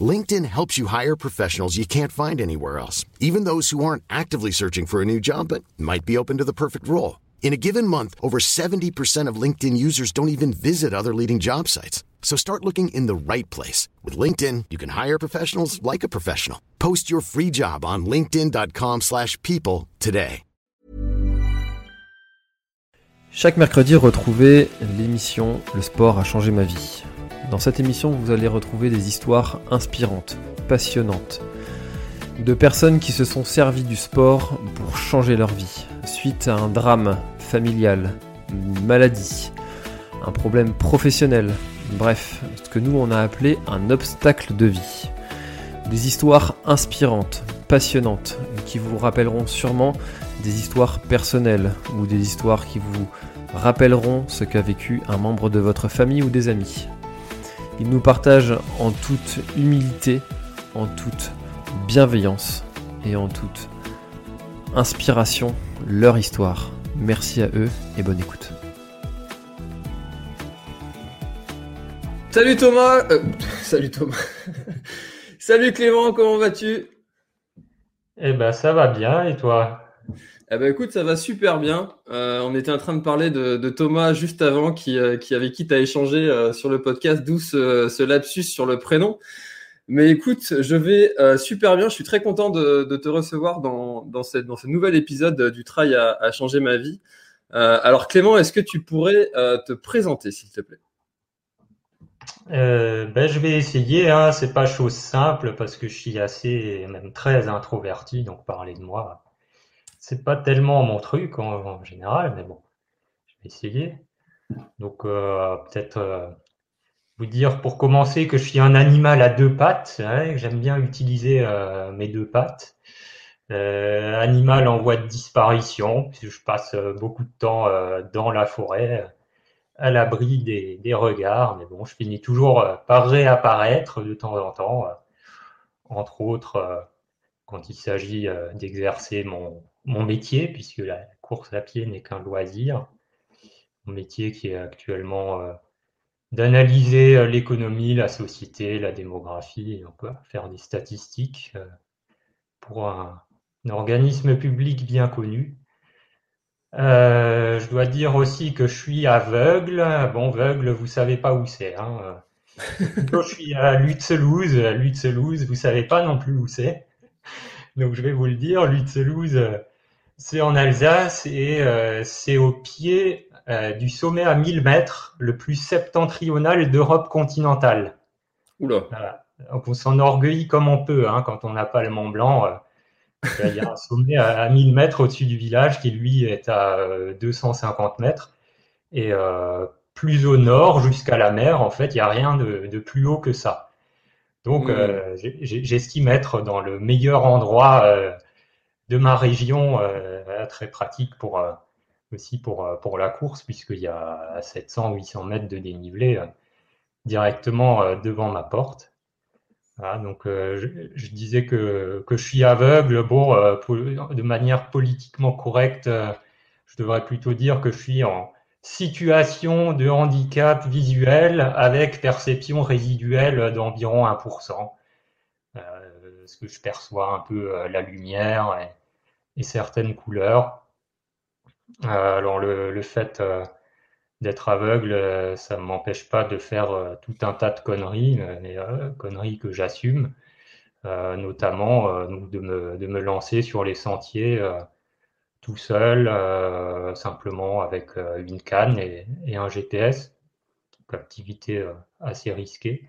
LinkedIn helps you hire professionals you can't find anywhere else, even those who aren't actively searching for a new job but might be open to the perfect role. In a given month, over 70% of LinkedIn users don't even visit other leading job sites. So start looking in the right place. With LinkedIn, you can hire professionals like a professional. Post your free job on linkedin.com slash people today. Chaque mercredi, retrouvez l'émission Le sport a changé ma vie. Dans cette émission, vous allez retrouver des histoires inspirantes, passionnantes, de personnes qui se sont servies du sport pour changer leur vie, suite à un drame familial, une maladie, un problème professionnel, bref, ce que nous on a appelé un obstacle de vie. Des histoires inspirantes, passionnantes, qui vous rappelleront sûrement des histoires personnelles ou des histoires qui vous rappelleront ce qu'a vécu un membre de votre famille ou des amis. Ils nous partagent en toute humilité, en toute bienveillance et en toute inspiration leur histoire. Merci à eux et bonne écoute. Salut Thomas euh, Salut Thomas Salut Clément, comment vas-tu? Eh ben ça va bien et toi? Eh ben écoute, ça va super bien. Euh, on était en train de parler de, Thomas juste avant, qui, euh, qui avec qui tu as échangé euh, sur le podcast, d'où ce, lapsus sur le prénom. Mais écoute, je vais super bien. Je suis très content de, te recevoir dans ce nouvel épisode du Trail à, à changer ma vie. alors Clément, est-ce que tu pourrais te présenter, s'il te plaît? Ben, je vais essayer. Hein. C'est pas chose simple parce que je suis assez, même très introverti, donc parler de moi c'est pas tellement mon truc en, général, mais bon, je vais essayer. Donc, euh, peut-être euh, vous dire pour commencer que je suis un animal à deux pattes. Hein, J'aime bien utiliser euh, mes deux pattes. animal en voie de disparition, puisque je passe beaucoup de temps dans la forêt, à l'abri des, des, regards. Mais bon, je finis toujours par réapparaître de temps en temps, entre autres quand il s'agit d'exercer mon, mon métier, puisque la course à pied n'est qu'un loisir. Mon métier qui est actuellement euh, d'analyser euh, l'économie, la société, la démographie, on peut faire des statistiques euh, pour un, organisme public bien connu. je dois dire aussi que je suis aveugle. Bon, aveugle, vous savez pas où c'est. Hein. je suis à Lutzelouse. Lutzelouse, vous savez pas non plus où c'est. Donc je vais vous le dire, Lutzelouse, c'est en Alsace et euh, c'est au pied euh, du sommet à 1000 mètres, le plus septentrional d'Europe continentale. Oula. Donc on s'enorgueillit comme on peut hein, quand on n'a pas le Mont Blanc. Euh, il y a un sommet à, 1000 mètres au-dessus du village qui lui est à 250 mètres. Et plus au nord, jusqu'à la mer, en fait, il n'y a rien de, plus haut que ça. Donc mmh. j'estime être dans le meilleur endroit de ma région, euh, très pratique pour euh, aussi pour, euh, pour la course, puisqu'il y a 700-800 mètres de dénivelé directement devant ma porte. donc je, disais que, que, je suis aveugle. Bon, de manière politiquement correcte, je devrais plutôt dire que je suis en situation de handicap visuel avec perception résiduelle d'environ 1%. Euh, ce que je perçois un peu la lumière et, certaines couleurs. Euh, alors le, fait euh, d'être aveugle, euh, ça ne m'empêche pas de faire tout un tas de conneries, mais conneries que j'assume, notamment de, me, de, me, lancer sur les sentiers tout seul, simplement avec une canne et, un GPS, activité assez risquée.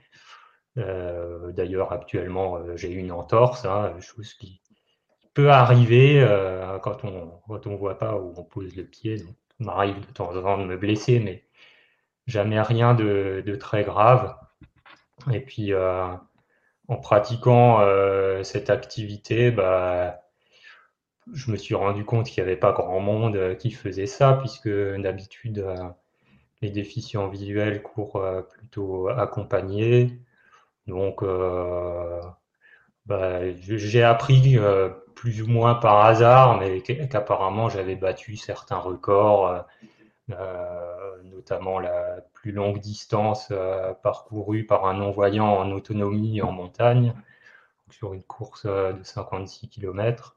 D'ailleurs, actuellement, j'ai une entorse, hein, chose qui, peut arriver euh, quand on quand on voit pas où on pose le pied. Donc, il m'arrive de temps en temps de me blesser, mais jamais rien de, de très grave. Et puis euh, en pratiquant euh, cette activité, bah, je me suis rendu compte qu'il n'y avait pas grand monde qui faisait ça, puisque d'habitude, les déficients visuels courent plutôt accompagnés. Donc, bah, j'ai appris plus ou moins par hasard, mais qu'apparemment j'avais battu certains records, notamment la plus longue distance parcourue par un non-voyant en autonomie en montagne sur une course euh, de 56 km.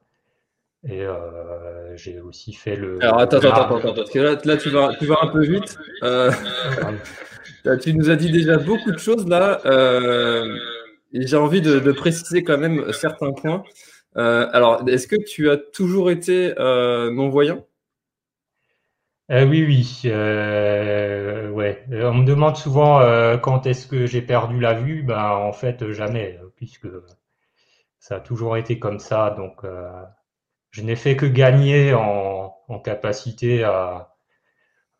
Et euh, j'ai aussi fait le. Alors attends, attends, attends, parce que là, là tu, vas, tu vas un peu vite. Euh, tu nous as dit déjà beaucoup de choses là. et j'ai envie de, préciser quand même certains points. Alors, est-ce que tu as toujours été non-voyant? Oui, oui. ouais. On me demande souvent quand est-ce que j'ai perdu la vue? Ben, en fait, jamais, puisque ça a toujours été comme ça. Donc, euh, je n'ai fait que gagner en, capacité à,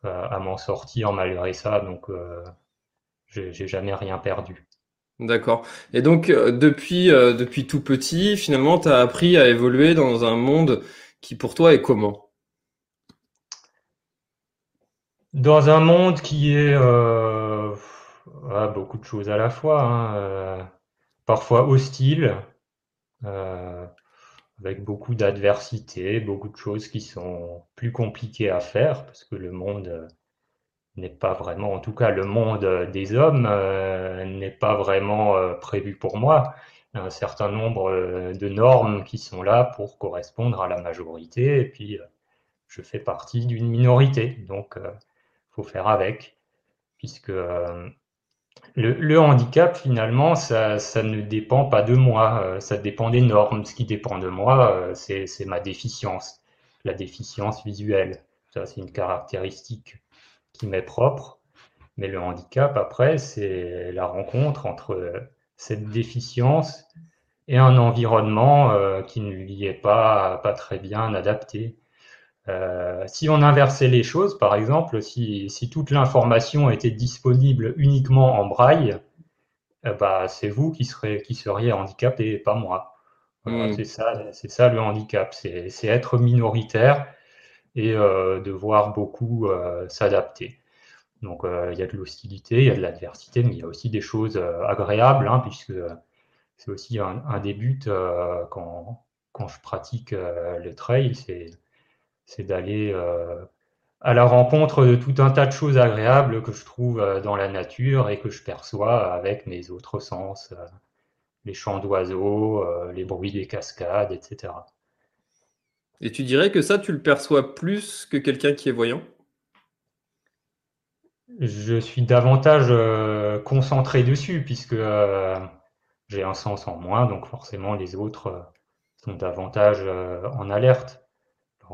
à, m'en sortir malgré ça. Donc, euh, j'ai jamais rien perdu. D'accord. Et donc, euh, depuis, depuis tout petit, finalement, tu as appris à évoluer dans un monde qui, pour toi, est comment? Dans un monde qui est beaucoup de choses à la fois, hein, parfois hostile, euh, avec beaucoup d'adversité, beaucoup de choses qui sont plus compliquées à faire, parce que le monde euh, n'est pas vraiment, en tout cas le monde des hommes euh, n'est pas vraiment prévu pour moi. Un certain nombre de normes qui sont là pour correspondre à la majorité, et puis je fais partie d'une minorité, donc faut faire avec, puisque le, handicap, finalement, ça, ne dépend pas de moi, euh, ça dépend des normes. Ce qui dépend de moi, euh, c'est ma déficience, la déficience visuelle. Ça, c'est une caractéristique qui m'est propre. Mais le handicap, après, c'est la rencontre entre cette déficience et un environnement euh, qui ne lui est pas, pas très bien adapté. Euh, si on inversait les choses, par exemple, si, toute l'information était disponible uniquement en braille, bah, c'est vous qui, serez, qui seriez handicapé, pas moi. Hmm. C'est ça, c'est ça le handicap, c'est être minoritaire et euh, devoir beaucoup euh, s'adapter. Donc il y a de l'hostilité, il y a de l'adversité, mais il y a aussi des choses agréables, hein, puisque c'est aussi un, des buts quand, quand, je pratique le trail, c'est d'aller euh, à la rencontre de tout un tas de choses agréables que je trouve euh, dans la nature et que je perçois avec mes autres sens, euh, les chants d'oiseaux, les bruits des cascades, etc. Et tu dirais que ça, tu le perçois plus que quelqu'un qui est voyant? Je suis davantage concentré dessus puisque j'ai un sens en moins, donc forcément les autres sont davantage en alerte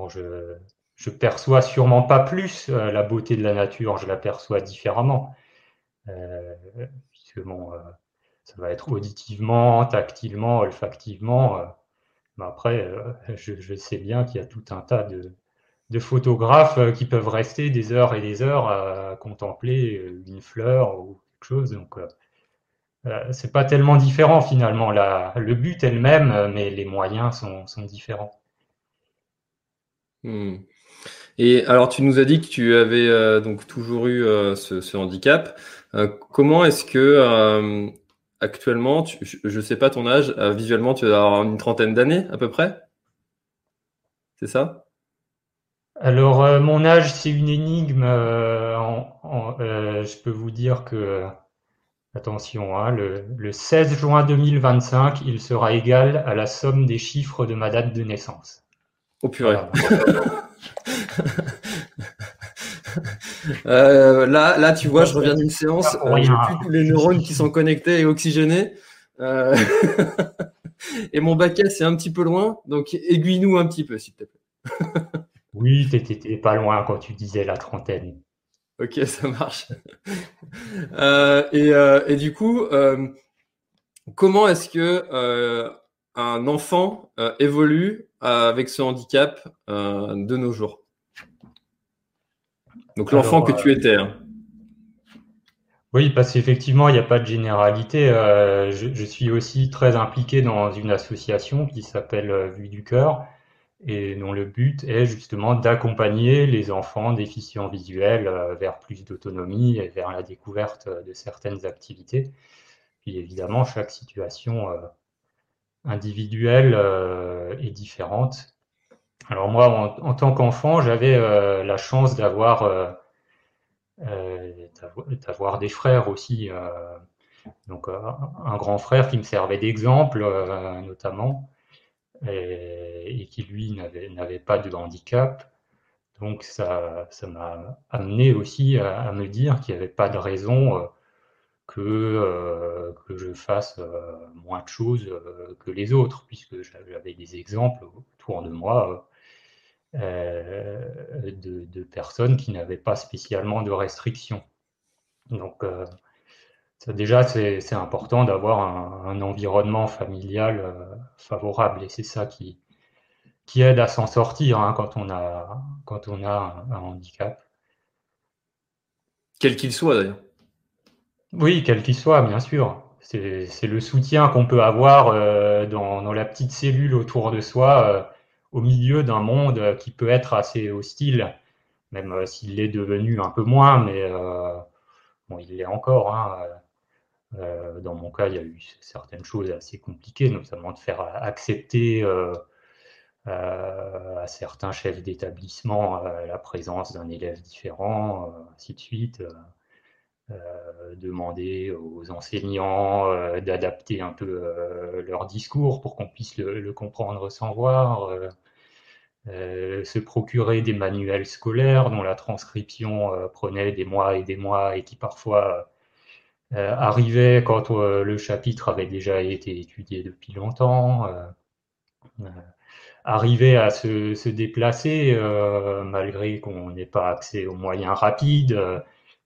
je, je perçois sûrement pas plus euh, la beauté de la nature, je la perçois différemment. Euh, puisque bon, euh, ça va être auditivement, tactilement, olfactivement. Mais après, je, sais bien qu'il y a tout un tas de, photographes qui peuvent rester des heures et des heures à contempler une fleur ou quelque chose. Donc, c'est pas tellement différent finalement. La, le but est le même, mais les moyens sont, sont différents. Hmm. Et alors, tu nous as dit que tu avais euh, donc toujours eu euh, ce, handicap. Euh, comment est-ce que actuellement, je ne sais pas ton âge, visuellement, tu as une trentaine d'années à peu près? C'est ça? Alors, mon âge, c'est une énigme. je peux vous dire que, attention, hein, le, le 16 juin 2025, il sera égal à la somme des chiffres de ma date de naissance. Au purée. Euh, là, là, tu vois, je reviens d'une séance. Euh, j'ai plus tous les neurones qui sont connectés et oxygénés. Euh, et mon bac est un petit peu loin, donc aiguille-nous un petit peu, s'il te plaît. oui, t'étais pas loin quand tu disais la trentaine. Ok, ça marche. et, et, du coup, comment est-ce que un enfant évolue euh, avec ce handicap euh, de nos jours? Donc l'enfant que tu euh, étais. Hein. Oui, parce qu'effectivement, il n'y a pas de généralité. je, suis aussi très impliqué dans une association qui s'appelle Vue du Cœur et dont le but est justement d'accompagner les enfants déficients visuels vers plus d'autonomie et vers la découverte de certaines activités. Puis évidemment, chaque situation individuelle est différente. Alors moi, en, tant qu'enfant, j'avais la chance d'avoir d'avoir des frères aussi. donc un grand frère qui me servait d'exemple notamment et, qui lui n'avait pas de handicap. Donc ça m'a amené aussi à, me dire qu'il n'y avait pas de raison euh, que, euh, je fasse euh, moins de choses que les autres, puisque j'avais des exemples autour de moi de, de, personnes qui n'avaient pas spécialement de restrictions. Donc déjà, c'est important d'avoir un, environnement familial euh, favorable et c'est ça qui, qui aide à s'en sortir hein, quand, on a, quand on a un, handicap. Quel qu'il soit d'ailleurs. Oui, quel qu'il soit, bien sûr. C'est le soutien qu'on peut avoir euh, dans, la petite cellule autour de soi, euh, au milieu d'un monde qui peut être assez hostile, même s'il est devenu un peu moins, mais bon, il l'est encore. Hein, euh, dans mon cas, il y a eu certaines choses assez compliquées, notamment de faire accepter euh, euh, à certains chefs d'établissement la présence d'un élève différent, ainsi de suite. Demander aux enseignants d'adapter un peu leur discours pour qu'on puisse le, comprendre sans voir. se procurer des manuels scolaires dont la transcription prenait des mois et des mois et qui parfois euh, arrivait quand euh, le chapitre avait déjà été étudié depuis longtemps, euh, arriver à se déplacer malgré qu'on n'ait pas accès aux moyens rapides,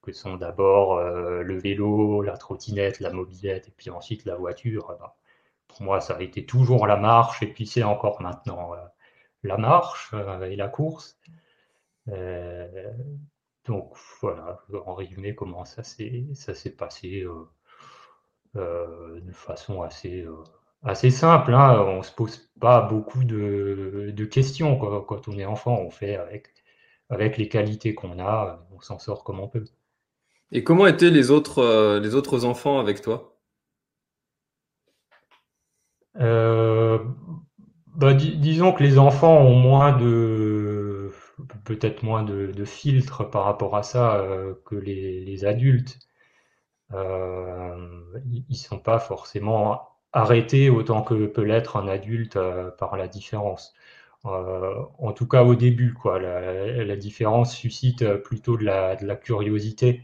que sont d'abord le vélo, la trottinette, la mobilette et puis ensuite la voiture. Bah, pour moi, ça a été toujours la marche et puis c'est encore maintenant la marche et la course. Donc voilà, en résumé, comment ça s'est passé euh, euh, de façon assez, euh, assez simple. Hein. On ne se pose pas beaucoup de, questions quand, on est enfant. On fait avec, avec les qualités qu'on a, on s'en sort comme on peut. Et comment étaient les autres, autres enfants avec toi? Bah, disons que les enfants ont moins de peut-être moins de, filtres par rapport à ça euh, que les, adultes. Euh, ils sont pas forcément arrêtés autant que peut l'être un adulte euh, par la différence. en tout cas au début. La, différence suscite plutôt de la, curiosité.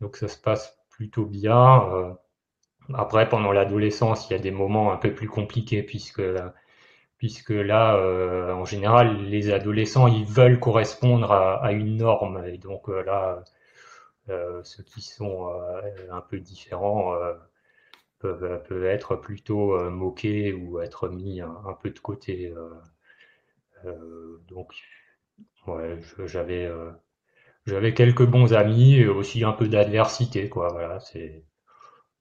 Donc ça se passe plutôt bien. après, pendant l'adolescence, il y a des moments un peu plus compliqués puisque puisque là, euh, en général, les adolescents, ils veulent correspondre à, une norme, et donc euh, là, euh, ceux qui sont un peu différents peuvent, peuvent, être plutôt moqués ou être mis un, peu de côté. donc, ouais, j'avais j'avais quelques bons amis et aussi un peu d'adversité, quoi. Voilà, c'est,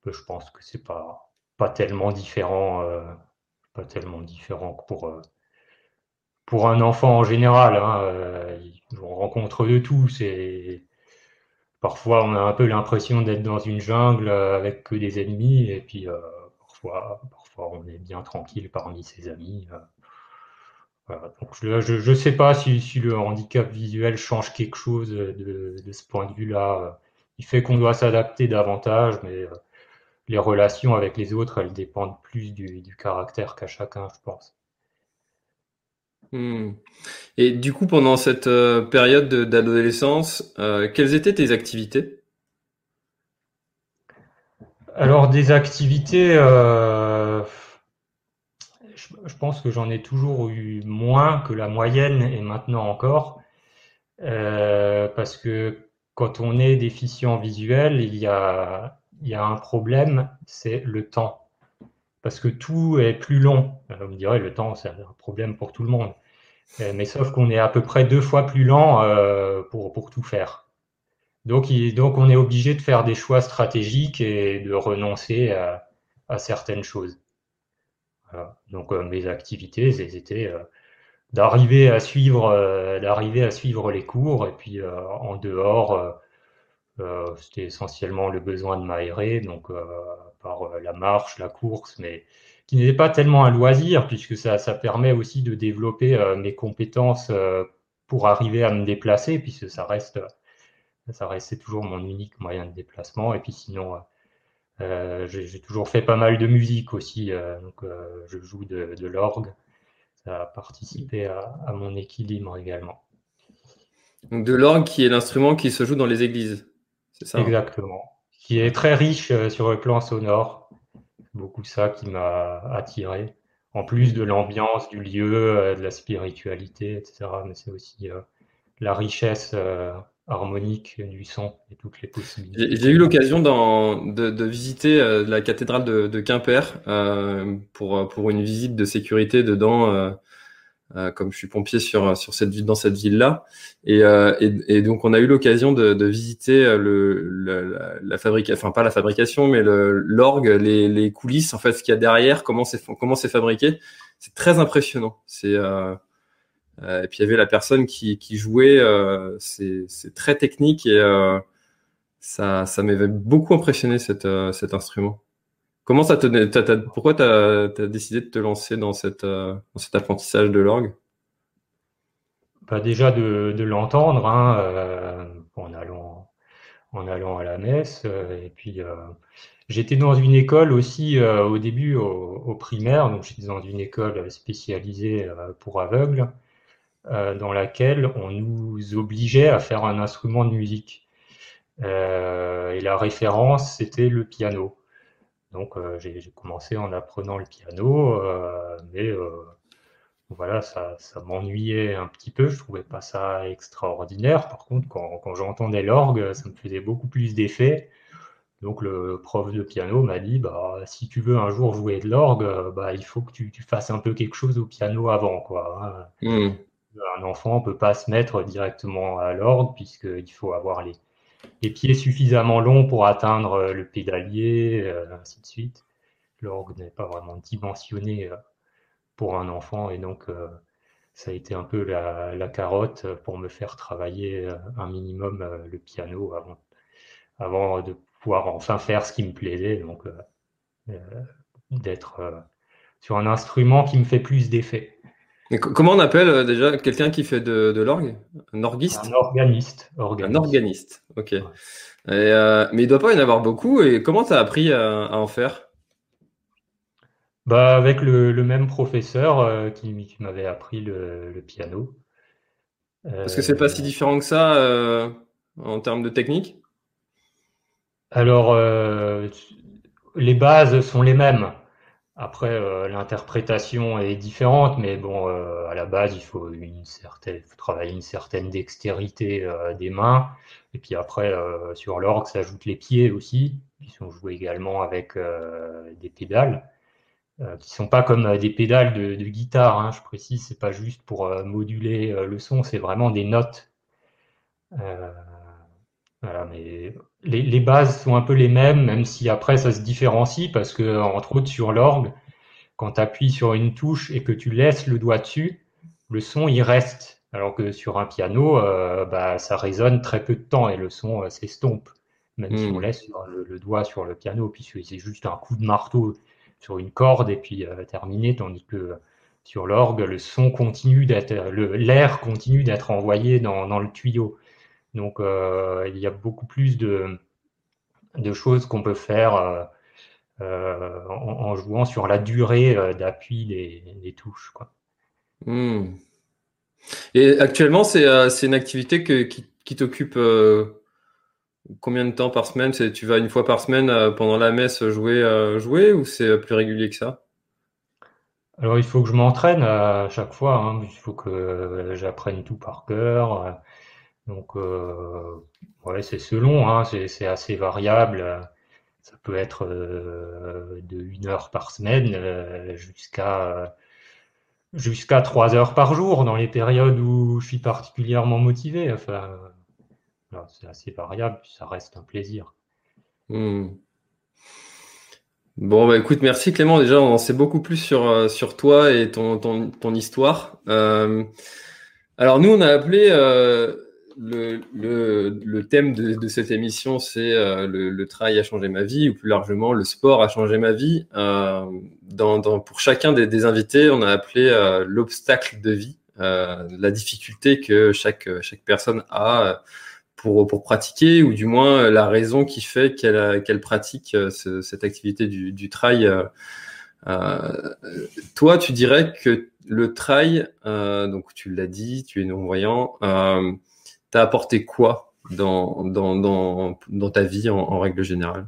je pense que c'est pas pas tellement différent pas tellement différent que pour, euh, pour un enfant en général. Hein, euh, on rencontre de tout. C'est parfois on a un peu l'impression d'être dans une jungle euh, avec que des ennemis, et puis parfois, parfois on est bien tranquille parmi ses amis. Donc je ne sais pas si, si, le handicap visuel change quelque chose de, de ce point de vue-là. Il fait qu'on doit s'adapter davantage, mais les relations avec les autres, elles dépendent plus du, caractère qu'à chacun, je pense. Hmm. Et du coup, pendant cette euh, période d'adolescence, euh, quelles étaient tes activités? Alors, des activités, euh, je, pense que j'en ai toujours eu moins que la moyenne et maintenant encore, parce que quand on est déficient visuel, il y a un problème, c'est le temps. Parce que tout est plus long. Vous me direz, le temps, c'est un problème pour tout le monde. Euh, mais sauf qu'on est à peu près deux fois plus lent euh, pour, tout faire. Donc, on est obligé de faire des choix stratégiques et de renoncer à certaines choses. Donc, euh, mes activités, c'était d'arriver à suivre d'arriver à suivre les cours et puis en dehors c'était essentiellement le besoin de m'aérer donc par la marche la course mais qui n'était pas tellement un loisir puisque ça, permet aussi de développer mes compétences pour arriver à me déplacer puisque ça reste ça restait toujours mon unique moyen de déplacement. Et puis sinon euh, j'ai toujours fait pas mal de musique aussi, euh, donc euh, je joue de, l'orgue. Ça a participé à, mon équilibre également. Donc de l'orgue qui est l'instrument qui se joue dans les églises, c'est ça hein? Exactement. Qui est très riche sur le plan sonore. Beaucoup ça qui m'a attiré. En plus de l'ambiance du lieu, de la spiritualité, etc. Mais c'est aussi la richesse harmonique du son et toutes les possibilités. J'ai eu l'occasion de, de, visiter euh, la cathédrale de, de Quimper euh, pour, pour une visite de sécurité dedans, euh, euh comme je suis pompier sur, sur cette, dans cette ville-là. Et, euh, et, et, donc on a eu l'occasion de, de, visiter le, la, la fabrication, enfin pas la fabrication, mais l'orgue, les, les coulisses, en fait, ce qu'il y a derrière, comment c'est comment c'est fabriqué. C'est très impressionnant. C'est euh, et puis il y avait la personne qui, qui jouait, euh, c'est très technique et euh, ça, ça m'avait beaucoup impressionné cet, cet instrument. Comment ça te, pourquoi tu as, décidé de te lancer dans, cette, dans cet apprentissage de l'orgue? Bah Déjà de, de l'entendre hein, en, allant, en allant à la messe. et puis j'étais dans une école aussi au début au, au, primaire, donc j'étais dans une école spécialisée pour aveugles. Euh, dans laquelle on nous obligeait à faire un instrument de musique. Euh, et la référence, c'était le piano. Donc euh, j'ai commencé en apprenant le piano, mais voilà, ça, ça m'ennuyait un petit peu, je trouvais pas ça extraordinaire. Par contre, quand, quand j'entendais l'orgue, ça me faisait beaucoup plus d'effet. Donc le prof de piano m'a dit, bah, si tu veux un jour jouer de l'orgue, bah, il faut que tu, tu, fasses un peu quelque chose au piano avant. Quoi. Hein. Mmh un enfant ne peut pas se mettre directement à l'orgue puisqu'il faut avoir les, les, pieds suffisamment longs pour atteindre euh, le pédalier, euh, ainsi de suite. L'orgue n'est pas vraiment dimensionné euh, pour un enfant et donc ça a été un peu la, carotte pour me faire travailler un minimum le piano avant, avant de pouvoir enfin faire ce qui me plaisait, donc d'être sur un instrument qui me fait plus d'effet comment on appelle euh, déjà quelqu'un qui fait de, de l'orgue? Un orguiste? Un organiste. Un organiste, ok. Euh, mais il ne doit pas y en avoir beaucoup. Et comment tu as appris à, en faire? Bah, Avec le, même professeur euh, qui, m'avait appris le, piano. Parce que c'est pas si différent que ça en termes de technique? Alors, les bases sont les mêmes. Après, euh, l'interprétation est différente, mais bon, euh, à la base, il faut une certaine, travailler une certaine dextérité euh, des mains. Et puis après, sur l'orgue, ça ajoute les pieds aussi, qui sont joués également avec des pédales, qui sont pas comme des pédales de, guitare. Hein, je précise, c'est pas juste pour moduler le son, c'est vraiment des notes. Voilà, mais les, bases sont un peu les mêmes, même si après ça se différencie, parce que entre autres sur l'orgue, quand tu appuies sur une touche et que tu laisses le doigt dessus, le son il reste. Alors que sur un piano, euh, bah, ça résonne très peu de temps et le son euh, s'estompe, même si on hmm. laisse le, doigt sur le piano, puis c'est juste un coup de marteau sur une corde et puis euh, terminé, tandis que sur l'orgue, le son continue d'être, l'air continue d'être envoyé dans le tuyau. Donc, euh, il y a beaucoup plus de, choses qu'on peut faire euh, euh, en, jouant sur la durée d'appui des, touches. Hmm. Et actuellement, c'est une activité qui, t'occupe combien de temps par semaine? Tu vas une fois par semaine pendant la messe jouer, jouer ou c'est plus régulier que ça? Alors, il faut que je m'entraîne à chaque fois. Hein. Il faut que j'apprenne tout par cœur. Donc, euh, ouais, c'est selon, hein, c'est assez variable. Ça peut être euh, de une heure par semaine euh, jusqu'à jusqu'à trois heures par jour dans les périodes où je suis particulièrement motivé. Enfin, c'est assez variable, ça reste un plaisir. Hmm. Bon, bah écoute, merci Clément. Déjà, on en sait beaucoup plus sur, sur toi et ton, ton histoire. alors, nous, on a appelé le, le, le, thème de, de cette émission, c'est euh, le, le, travail a changé ma vie, ou plus largement, le sport a changé ma vie. Euh, dans, dans, pour chacun des, des, invités, on a appelé euh, l'obstacle de vie, euh, la difficulté que chaque, chaque personne a pour, pour pratiquer, ou du moins la raison qui fait qu'elle qu'elle pratique ce, cette activité du, du trail. toi, tu dirais que le trail, donc tu l'as dit, tu es non-voyant, t'as apporté quoi dans, dans, dans, dans, ta vie en, règle générale?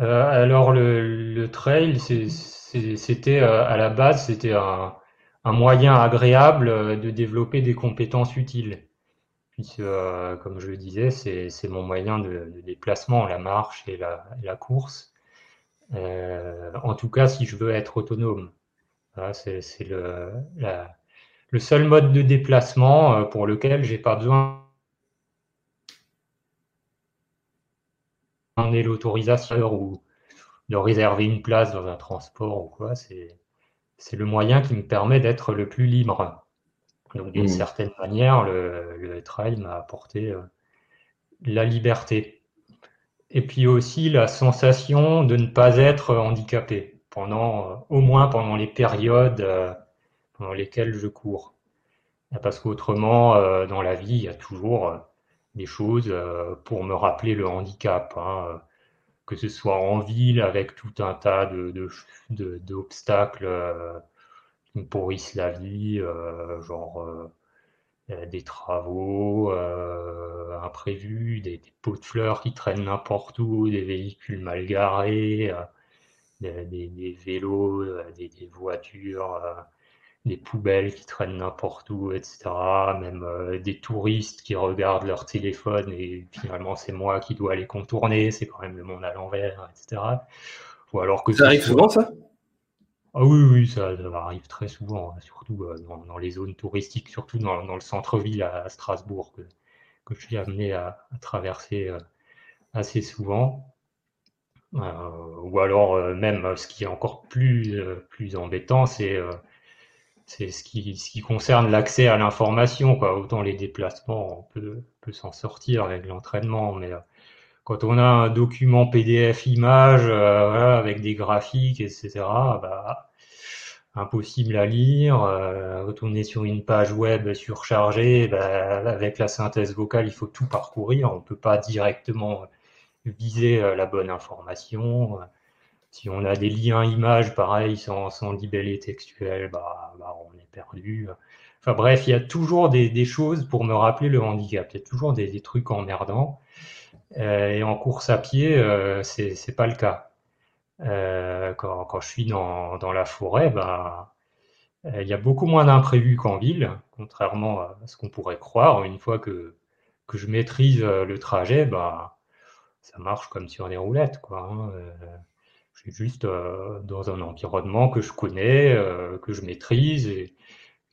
Euh, Alors, le, trail, c'était euh, à la base, c'était un, moyen agréable euh, de développer des compétences utiles. Puisque, comme je le disais, c'est mon moyen de, déplacement, la marche et la, course. En tout cas, si je veux être autonome. Voilà, c'est la, le seul mode de déplacement euh, pour lequel j'ai pas besoin est l'autorisation ou de réserver une place dans un transport ou quoi, c'est le moyen qui me permet d'être le plus libre. Donc d'une mmh. certaine manière, le, le trail m'a apporté euh, la liberté. Et puis aussi la sensation de ne pas être handicapé pendant, euh, au moins pendant les périodes dans lesquels je cours. Parce qu'autrement, euh, dans la vie, il y a toujours euh, des choses euh, pour me rappeler le handicap. Hein, que ce soit en ville avec tout un tas de, d'obstacles qui me pourrissent la vie, genre des travaux imprévus, des, pots de fleurs qui traînent n'importe où, des véhicules mal garés, des, vélos, des, voitures des poubelles qui traînent n'importe où, etc. Même euh, des touristes qui regardent leur téléphone et finalement c'est moi qui dois les contourner, c'est quand même le monde à l'envers, etc. Ou alors que ça arrive souvent ça? Ah oui, oui, ça, arrive très souvent, hein, surtout euh, dans, les zones touristiques, surtout dans, le centre-ville à, Strasbourg, que, que, je suis amené à, traverser euh, assez souvent. ou alors même, ce qui est encore plus, plus embêtant, c'est c'est ce qui, ce qui concerne l'accès à l'information. Quoi. Autant les déplacements, on peut, peut s'en sortir avec l'entraînement, mais euh, quand on a un document PDF image euh, avec des graphiques, etc., bah, impossible à lire. Euh, quand on est sur une page web surchargée, bah, avec la synthèse vocale, il faut tout parcourir. On ne peut pas directement viser la bonne information. Si on a des liens images, pareil, sans, sans libellé textuel, bah, bah, on est perdu. Enfin bref, il y a toujours des, choses pour me rappeler le handicap. Il y a toujours des, trucs emmerdants. Euh, et en course à pied, euh, c'est pas le cas. Euh, quand, quand, je suis dans, dans la forêt, bah, il y a beaucoup moins d'imprévus qu'en ville, contrairement à ce qu'on pourrait croire. Une fois que, que je maîtrise le trajet, bah, ça marche comme sur des roulettes. Quoi, hein. Je suis juste euh, dans un environnement que je connais, euh, que je maîtrise et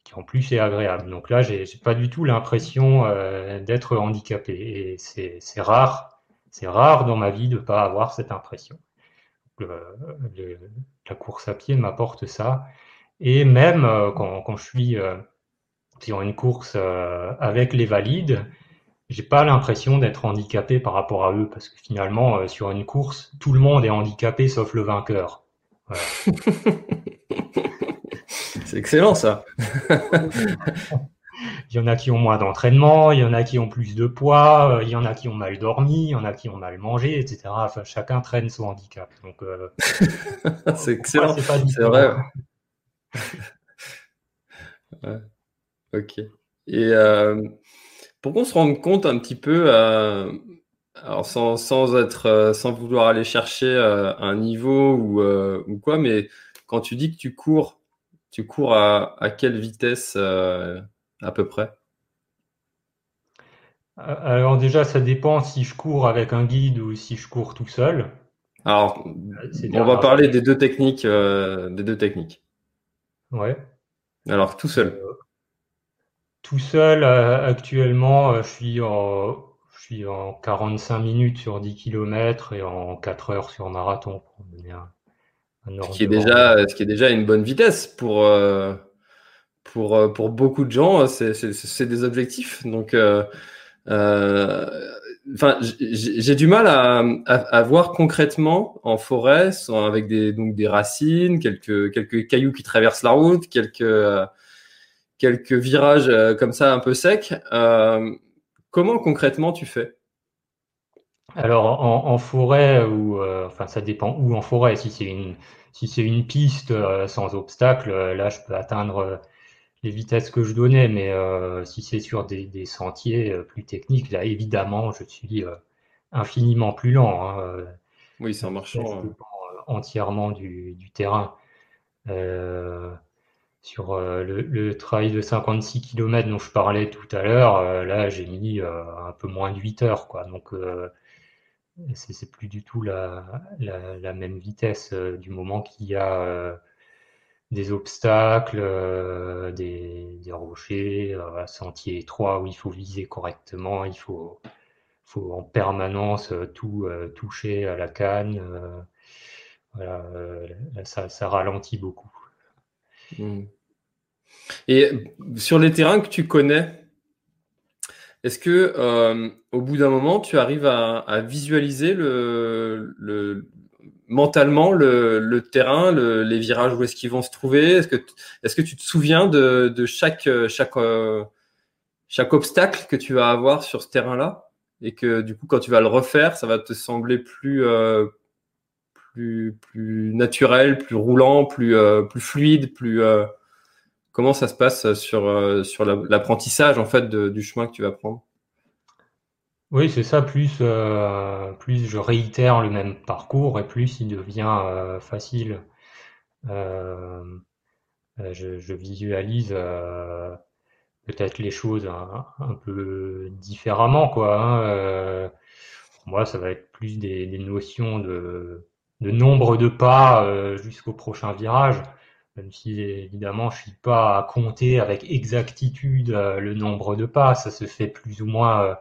qui en plus est agréable. Donc là, j'ai pas du tout l'impression euh, d'être handicapé et c'est rare, c'est rare dans ma vie de pas avoir cette impression. la course à pied m'apporte ça et même quand, quand, je suis sur une course avec les valides, j'ai pas l'impression d'être handicapé par rapport à eux parce que finalement euh, sur une course tout le monde est handicapé sauf le vainqueur. c'est excellent ça. il y en a qui ont moins d'entraînement, il y en a qui ont plus de poids, euh, il y en a qui ont mal dormi, il y en a qui ont mal mangé, etc. Enfin, chacun traîne son handicap. Donc euh, c'est excellent. C'est vrai. Ok. Et pour qu'on se rende compte un petit peu, euh, alors sans, sans, être, euh, sans vouloir aller chercher euh, un niveau ou, ou, quoi, mais quand tu dis que tu cours, tu cours à, à quelle vitesse à peu près? Alors déjà, ça dépend si je cours avec un guide ou si je cours tout seul. Alors, on va parler des deux techniques, des deux techniques. Ouais. Alors tout seul tout seul, euh, actuellement, euh, je suis, je suis en 45 minutes sur 10 km et en 4 heures sur marathon. Pour un, ce, qui est déjà, ce qui est déjà une bonne vitesse pour, euh, pour, pour beaucoup de gens. C'est des objectifs. Donc, enfin, j'ai du mal à, à, voir concrètement en forêt, avec des, donc des racines, quelques, quelques cailloux qui traversent la route, quelques, quelques virages euh, comme ça un peu secs. Euh, comment concrètement tu fais? Alors en, forêt ou euh, enfin ça dépend où en forêt. Si c'est une si c'est une piste sans obstacle, là je peux atteindre les vitesses que je donnais, mais si c'est sur des, sentiers plus techniques, là évidemment, je suis infiniment plus lent. Hein, oui, c'est en marchant. entièrement du, terrain. Sur le, travail de 56 km dont je parlais tout à l'heure, là j'ai mis un peu moins de 8 heures. Quoi. Donc c'est plus du tout la, même vitesse du moment qu'il y a des obstacles, euh, des, rochers, euh, un sentier étroit où il faut viser correctement, il faut, en permanence euh, tout toucher à la canne. voilà, ça, ralentit beaucoup. Hmm. Et sur les terrains que tu connais, est-ce que au bout d'un moment, tu arrives à, visualiser le, mentalement le, terrain, les virages où est-ce qu'ils vont se trouver? Est-ce que, est que tu te souviens de, chaque, chaque, euh, chaque obstacle que tu vas avoir sur ce terrain-là? Et que du coup, quand tu vas le refaire, ça va te sembler plus, euh, plus, plus naturel, plus roulant, plus, euh, plus fluide, plus. Comment ça se passe sur, sur l'apprentissage en fait du chemin que tu vas prendre? Oui, c'est ça. Plus, euh, plus je réitère le même parcours et plus il devient euh, facile. Euh, je, visualise peut-être les choses un, peu différemment, quoi. Hein, pour moi, ça va être plus des, notions de, de nombre de pas jusqu'au prochain virage. Même si évidemment je suis pas à compter avec exactitude le nombre de pas, ça se fait plus ou moins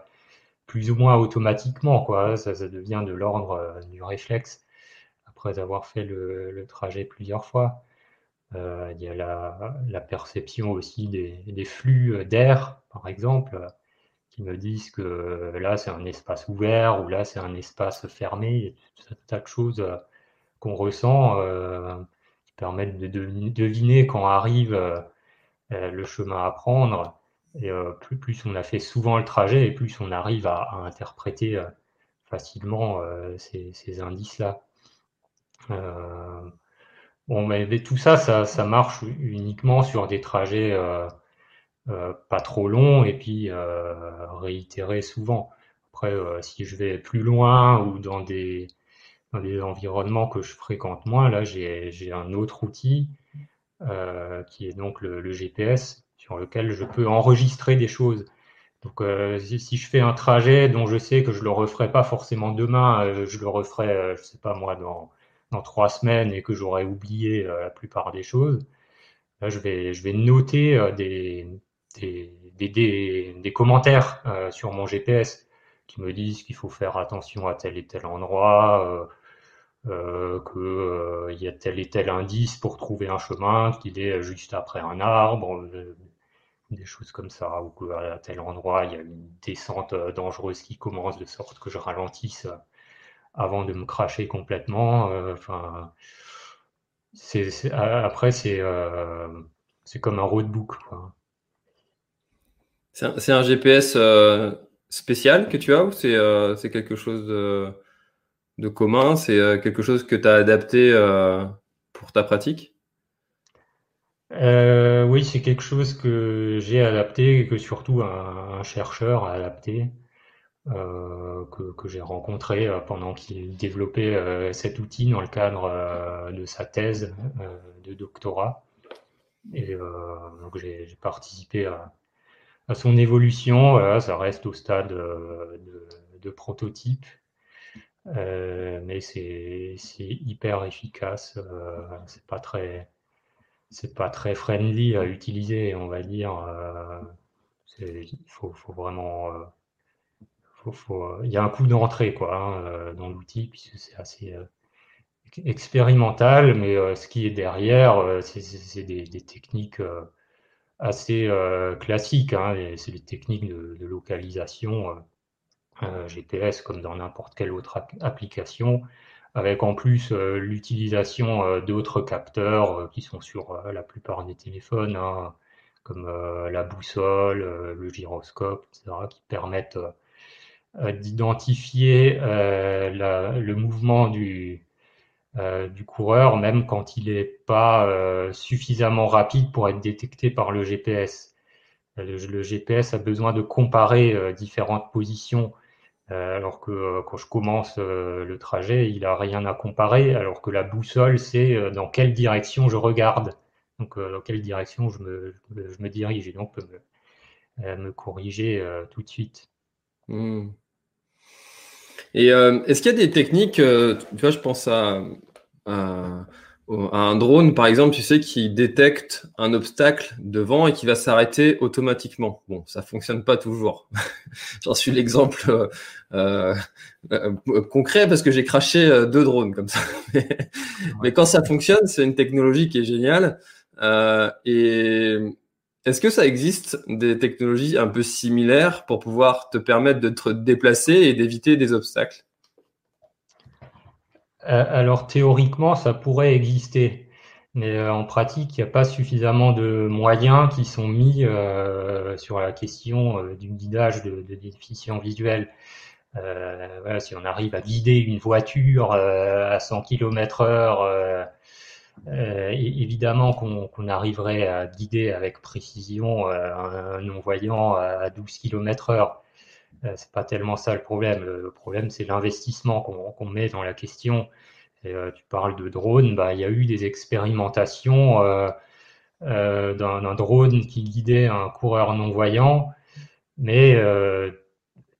plus ou moins automatiquement, quoi. Ça, ça devient de l'ordre euh, du réflexe après avoir fait le, trajet plusieurs fois. Euh, il y a la, perception aussi des, flux d'air, par exemple, qui me disent que là c'est un espace ouvert ou là c'est un espace fermé. A tout un tas de choses euh, qu'on ressent permettent de deviner quand arrive le chemin à prendre et euh, plus, on a fait souvent le trajet et plus on arrive à, interpréter euh, facilement euh, ces, ces indices-là. bon, mais, tout ça, ça, ça, marche uniquement sur des trajets pas trop longs et puis réitérés souvent. Après, si je vais plus loin ou dans des, des environnements que je fréquente moins, là, j'ai un autre outil qui est donc le, GPS sur lequel je peux enregistrer des choses. Donc, euh, si, je fais un trajet dont je sais que je le referai pas forcément demain, euh, je le referai, euh, je sais pas moi, dans, trois semaines et que j'aurai oublié la plupart des choses, là, je vais, noter des, commentaires sur mon GPS qui me disent qu'il faut faire attention à tel et tel endroit, euh, qu'il y a tel et tel indice pour trouver un chemin, qu'il est juste après un arbre, des choses comme ça, ou qu'à tel endroit, il y a une descente euh, dangereuse qui commence de sorte que je ralentisse euh, avant de me cracher complètement. Euh, enfin, après, c'est, c'est comme un roadbook. C'est un, GPS spécial que tu as ou c'est quelque chose de, de commun C'est quelque chose que tu as adapté pour ta pratique? Euh, oui, c'est quelque chose que j'ai adapté et que surtout un, chercheur a adapté, euh, que, j'ai rencontré euh, pendant qu'il développait cet outil dans le cadre de sa thèse de doctorat. Et donc j'ai participé à, son évolution. ça reste au stade de, prototype. Mais c'est hyper efficace. c'est pas très c'est pas très friendly à utiliser, on va dire. Euh, il faut, vraiment, euh, il y a un coup d'entrée quoi hein, dans l'outil puisque c'est assez expérimental, mais ce qui est derrière, c'est des, techniques assez classiques. Hein, c'est des techniques de, de localisation GPS comme dans n'importe quelle autre application avec en plus euh, l'utilisation euh, d'autres capteurs euh, qui sont sur la plupart des téléphones, hein, comme la boussole, le gyroscope, etc., qui permettent d'identifier le mouvement du, coureur, même quand il n'est pas suffisamment rapide pour être détecté par le GPS. le GPS a besoin de comparer différentes positions euh, alors que euh, quand je commence euh, le trajet, il n'a rien à comparer, alors que la boussole, c'est dans quelle direction je regarde, donc dans quelle direction je me, je me dirige, et donc peut me, me corriger tout de suite. Hmm. Et est-ce qu'il y a des techniques, tu vois, je pense à un drone, par exemple, tu sais, qui détecte un obstacle devant et qui va s'arrêter automatiquement. Bon, ça fonctionne pas toujours. J'en suis l'exemple euh, euh, euh, concret parce que j'ai craché deux drones comme ça. mais, quand ça fonctionne, c'est une technologie qui est géniale. et est-ce que ça existe des technologies un peu similaires pour pouvoir te permettre de te déplacer et d'éviter des obstacles? euh, alors théoriquement, ça pourrait exister, mais euh, en pratique, il n'y a pas suffisamment de moyens qui sont mis euh, sur la question du guidage de, déficients visuels. si on arrive à guider une voiture à 100 km/h, évidemment qu'on arriverait à guider avec précision un non-voyant à 12 km/h. Euh, c'est pas tellement ça le problème. Le problème, c'est l'investissement qu'on met dans la question. Euh, tu parles de drone, bah, il y a eu des expérimentations euh, d'un drone qui guidait un coureur non-voyant, mais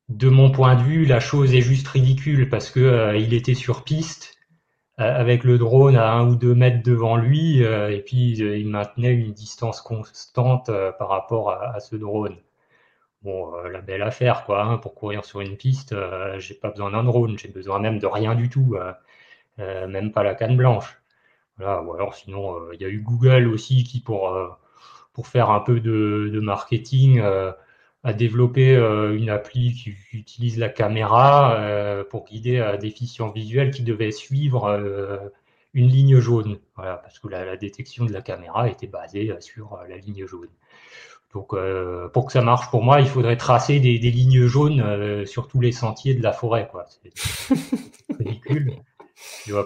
de mon point de vue, la chose est juste ridicule parce que il était sur piste avec le drone à un ou deux mètres devant lui et puis il maintenait une distance constante par rapport à ce drone. Bon, euh, la belle affaire, quoi. Hein, pour courir sur une piste, euh, j'ai pas besoin d'un drone, j'ai besoin même de rien du tout, euh, même pas la canne blanche. Voilà, ou alors sinon, il y a eu Google aussi qui, pour, pour faire un peu de, marketing, a développé une appli qui utilise la caméra pour guider un déficient visuel qui devait suivre une ligne jaune. Voilà, parce que la, détection de la caméra était basée sur la ligne jaune. Donc, euh, pour que ça marche pour moi, il faudrait tracer des, lignes jaunes euh, sur tous les sentiers de la forêt. C'est ridicule.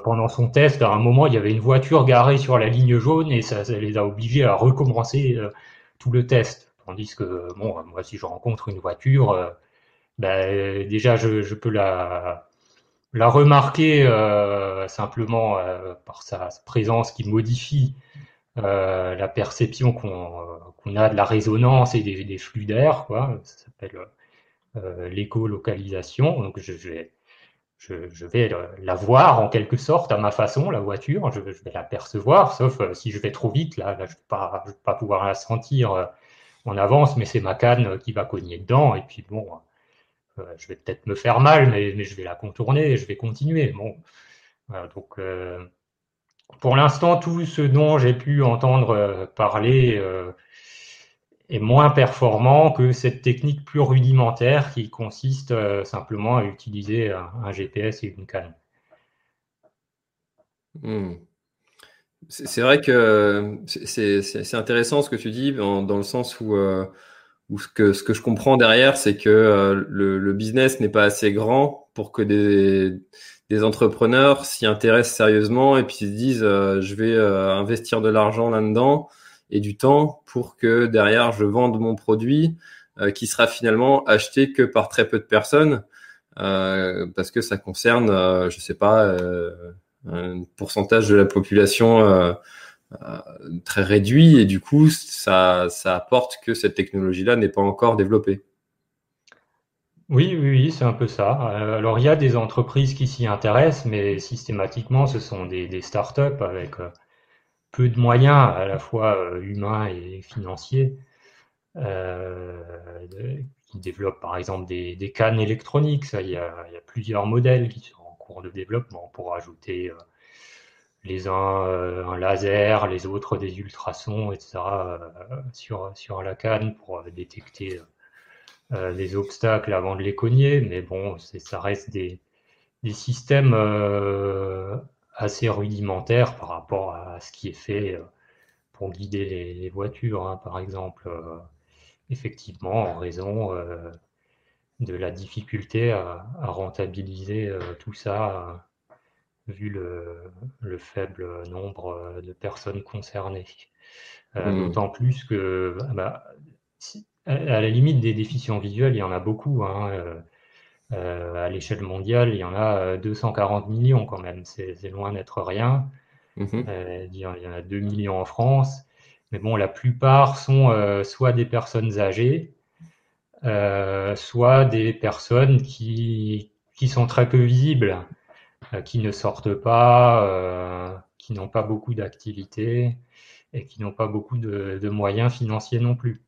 pendant son test, à un moment, il y avait une voiture garée sur la ligne jaune et ça, les a obligés à recommencer euh, tout le test. Tandis que, bon, moi, si je rencontre une voiture, ben, déjà, je, peux la, la remarquer simplement par sa présence qui modifie euh, la perception qu'on a de la résonance et des, flux d'air, quoi. Ça s'appelle euh, l'écolocalisation. Donc je, vais, je, vais la voir en quelque sorte à ma façon, la voiture. Je, vais la percevoir, sauf euh, si je vais trop vite, là, je ne vais, pas, pouvoir la sentir en avance, mais c'est ma canne qui va cogner dedans. Et puis bon, je vais peut-être me faire mal, mais, mais, je vais la contourner, je vais continuer. Bon, donc pour l'instant, tout ce dont j'ai pu entendre euh, parler euh, est moins performant que cette technique plus rudimentaire qui consiste euh, simplement à utiliser un, GPS et une canne. Hmm. C'est vrai que c'est intéressant ce que tu dis dans, le sens où, ce, que, ce, que, je comprends derrière, c'est que le, business n'est pas assez grand pour que des, des entrepreneurs s'y intéressent sérieusement et puis se disent euh, je vais euh, investir de l'argent là-dedans et du temps pour que derrière je vende mon produit euh, qui sera finalement acheté que par très peu de personnes parce que ça concerne je sais pas un pourcentage de la population très réduit et du coup ça ça apporte que cette technologie là n'est pas encore développée. Oui, oui, c'est un peu ça. Euh, alors, il y a des entreprises qui s'y intéressent, mais systématiquement, ce sont des, des startups avec euh, peu de moyens, à la fois euh, humains et financiers, développe par exemple des, cannes électroniques. Il y, a, plusieurs modèles qui sont en cours de développement pour ajouter les uns un laser, les autres des ultrasons, etc. sur, sur la canne pour détecter les obstacles avant de les cogner. Mais bon, ça reste des, des systèmes assez rudimentaires par rapport à ce qui est fait euh, pour guider les, voitures, hein, par exemple. Euh, effectivement, en raison euh, de la difficulté à, rentabiliser tout ça, vu le, faible nombre de personnes concernées. Mmh. D'autant plus que, bah, à la limite des déficients visuels, il y en a beaucoup. Hein, euh, à l'échelle mondiale, il y en a 240 euh, millions quand même. C'est loin d'être rien. Mhm. Euh, il y en a 2 millions en France. Mais bon, la plupart sont soit des personnes âgées, soit des personnes qui, qui sont très peu visibles, qui ne sortent pas, qui n'ont pas beaucoup d'activités et qui n'ont pas beaucoup de, moyens financiers non plus.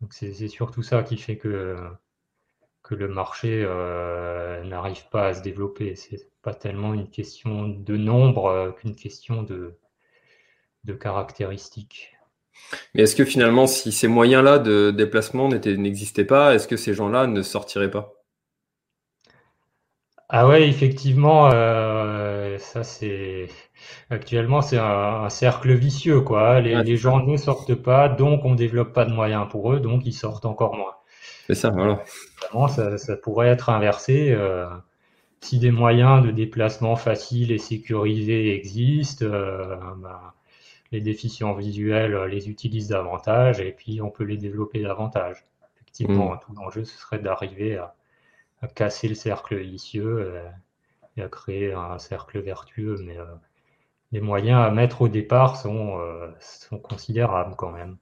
Donc c'est surtout ça qui fait que que le marché euh, n'arrive pas à se développer. C'est pas tellement une question de nombre euh, qu'une question de, de caractéristiques. Mais est-ce que finalement, si ces moyens-là de déplacement n'existaient pas, est-ce que ces gens-là ne sortiraient pas? Ah ouais, effectivement, euh, ça c'est actuellement c'est un, cercle vicieux quoi. Les, les gens ne sortent pas, donc on développe pas de moyens pour eux, donc ils sortent encore moins. C'est ça, voilà. Ça, pourrait être inversé. Euh, si des moyens de déplacement faciles et sécurisés existent, euh, ben, les déficients visuels les utilisent davantage et puis on peut les développer davantage. Effectivement, mm. tout l'enjeu, ce serait d'arriver à, casser le cercle vicieux euh, et à créer un cercle vertueux. Mais les moyens à mettre au départ sont, sont considérables quand même.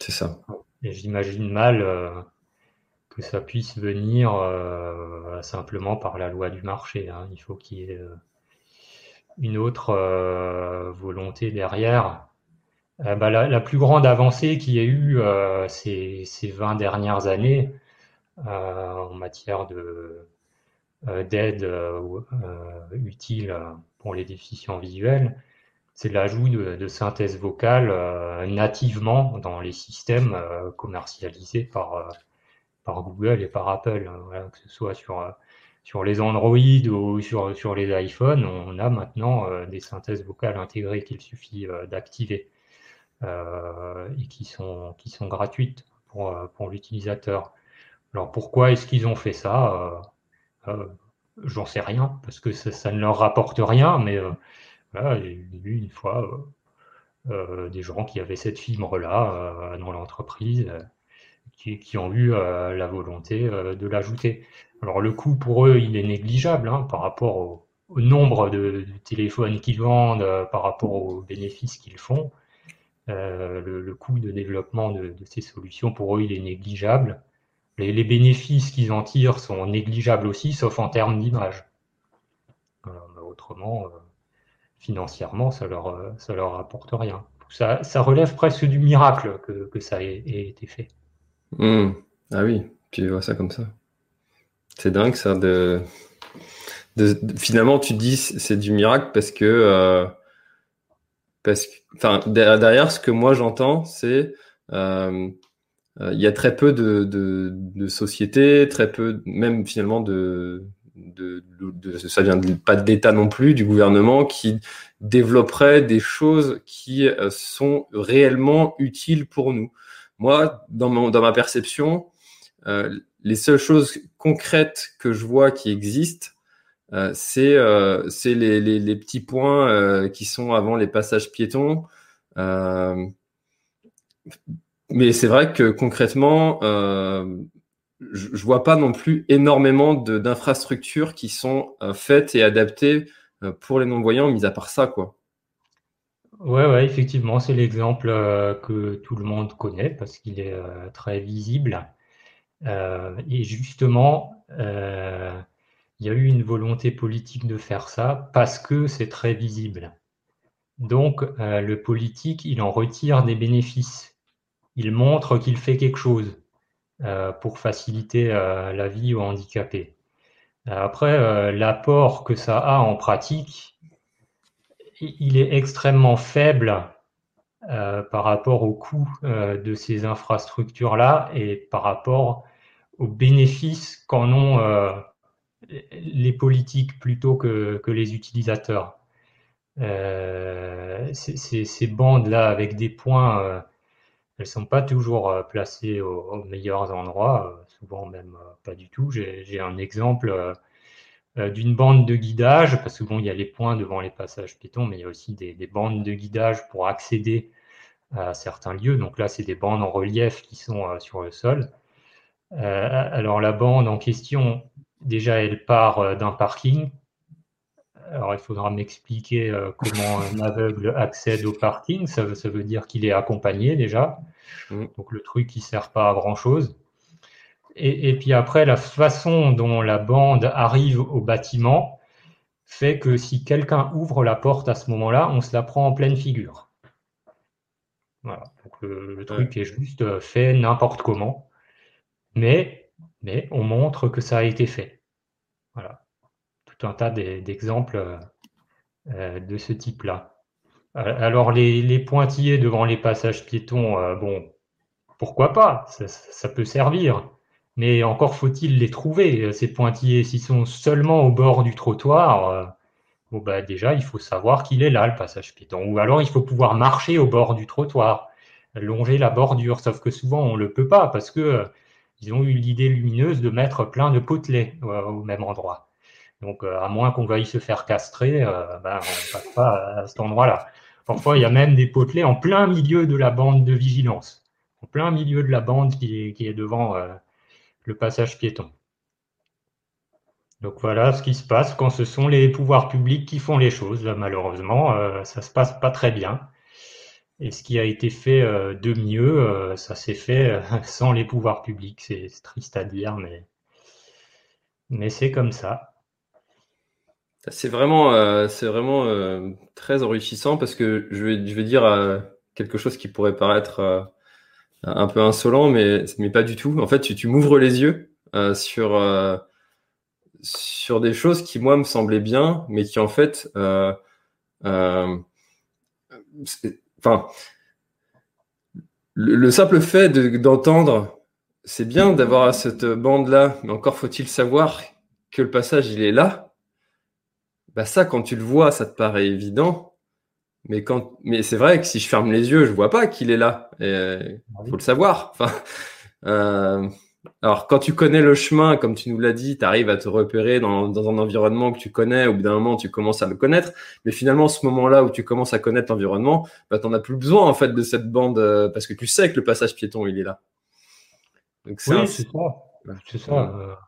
C'est ça. Et j'imagine mal que ça puisse venir euh, simplement par la loi du marché. Hein. Il faut qu'il y ait euh, une autre euh, volonté derrière. Bah, la, plus grande avancée qu'il y a eu ces, ces, 20 dernières années en matière de d'aide utile pour les déficients visuels, c'est l'ajout de, synthèse vocale nativement dans les systèmes commercialisés par, Google et par Apple, que ce soit sur, euh, les Android ou sur, les iPhones, on a maintenant euh, des synthèses vocales intégrées qu'il suffit euh, d'activer et qui sont, gratuites pour l'utilisateur. Alors pourquoi est-ce qu'ils ont fait ça J'en sais rien, parce que ça, ne leur rapporte rien, mais voilà, j'ai vu une fois des gens qui avaient cette fibre-là dans l'entreprise qui, ont eu euh, la volonté euh, de l'ajouter. Alors le coût pour eux, il est négligeable hein, par rapport au, nombre de, téléphones qu'ils vendent, euh, par rapport aux bénéfices qu'ils font. Le, coût de développement de, ces solutions, pour eux, il est négligeable. Les, bénéfices qu'ils en tirent sont négligeables aussi, sauf en termes d'image. autrement, financièrement, ça leur, ça leur rapporte rien. Ça, relève presque du miracle que, ça ait été fait. Hmm. Ah oui, tu vois ça comme ça. C'est dingue ça finalement tu dis c'est du miracle parce que euh, parce que derrière ce que moi j'entends c'est euh, euh, il y a très peu de, de, sociétés, très peu même finalement de, de, ça vient pas de l'État non plus, du gouvernement qui développerait des choses qui sont réellement utiles pour nous. Moi, dans, ma perception, euh, les seules choses concrètes que je vois qui existent, euh, c'est euh, les, petits points qui sont avant les passages piétons. Mais c'est vrai que concrètement, je, ne vois pas non plus énormément d'infrastructures qui sont faites et adaptées pour les non-voyants, mis à part ça, quoi. Ouais, ouais, effectivement, c'est l'exemple euh, que tout le monde connaît parce qu'il est euh, très visible. Euh, et justement, il y a eu une volonté politique de faire ça parce que c'est très visible. Donc, le politique, il en retire des bénéfices. Il montre qu'il fait quelque chose. pour faciliter la vie aux handicapés. Après, l'apport que ça a en pratique, il est extrêmement faible par rapport au coût de ces infrastructures-là et par rapport aux bénéfices qu'en ont les politiques plutôt que, les utilisateurs. Euh, ces, bandes-là avec des points, euh, elles sont pas toujours euh, placées aux, meilleurs endroits, souvent même pas du tout. J'ai un exemple d'une bande de guidage, parce que bon, il y a les points devant les passages piétons, mais il y a aussi des, bandes de guidage pour accéder à certains lieux. Donc là, c'est des bandes en relief qui sont sur le sol. alors la bande en question, déjà, elle part d'un parking alors, il faudra m'expliquer euh, comment un aveugle accède au parking. Ça, veut dire qu'il est accompagné déjà. Mm. Donc, le truc qui ne sert pas à grand-chose. Et, puis après, la façon dont la bande arrive au bâtiment fait que si quelqu'un ouvre la porte à ce moment-là, on se la prend en pleine figure. Voilà. Donc, le, truc est juste fait n'importe comment. Mais, mais on montre que ça a été fait. Voilà un tas d'exemples euh, euh, de ce type-là. Euh, alors les, pointillés devant les passages piétons, bon, pourquoi pas, ça, peut servir. Mais encore faut-il les trouver, ces pointillés. S'ils sont seulement au bord du trottoir, bon, bah, déjà, il faut savoir qu'il est là, le passage piéton. Ou alors, il faut pouvoir marcher au bord du trottoir, longer la bordure. Sauf que souvent, on ne le peut pas parce que ils ont eu l'idée lumineuse de mettre plein de potelets au même endroit. Donc, euh, à moins qu'on veuille se faire castrer, euh, ben, on ne passe pas à cet endroit-là. Parfois, il y a même des potelets en plein milieu de la bande de vigilance, en plein milieu de la bande qui est, devant euh, le passage piéton. Donc voilà ce qui se passe quand ce sont les pouvoirs publics qui font les choses. malheureusement, ça se passe pas très bien. Et ce qui a été fait de mieux, ça s'est fait sans les pouvoirs publics. C'est triste à dire, mais, mais c'est comme ça. C'est vraiment, euh, c'est vraiment euh, très enrichissant parce que je vais, je vais dire euh, quelque chose qui pourrait paraître un peu insolent, mais, mais pas du tout. En fait, tu, tu m'ouvres les yeux sur, sur des choses qui, moi, me semblaient bien, mais qui, en fait, enfin, le, simple fait d'entendre, c'est bien d'avoir cette bande-là, mais encore faut-il savoir que le passage, il est là bah ça, quand tu le vois, ça te paraît évident. Mais, quand... mais c'est vrai que si je ferme les yeux, je vois pas qu'il est là. Il ah faut le savoir. Enfin, euh... Alors, quand tu connais le chemin, comme tu nous l'as dit, tu arrives à te repérer dans, dans, un environnement que tu connais. Au bout d'un moment, tu commences à le connaître. Mais finalement, ce moment-là où tu commences à connaître l'environnement, bah, tu n'en as plus besoin en fait de cette bande euh, parce que tu sais que le passage piéton, il est là. Donc, oui, c'est ça. C'est ça.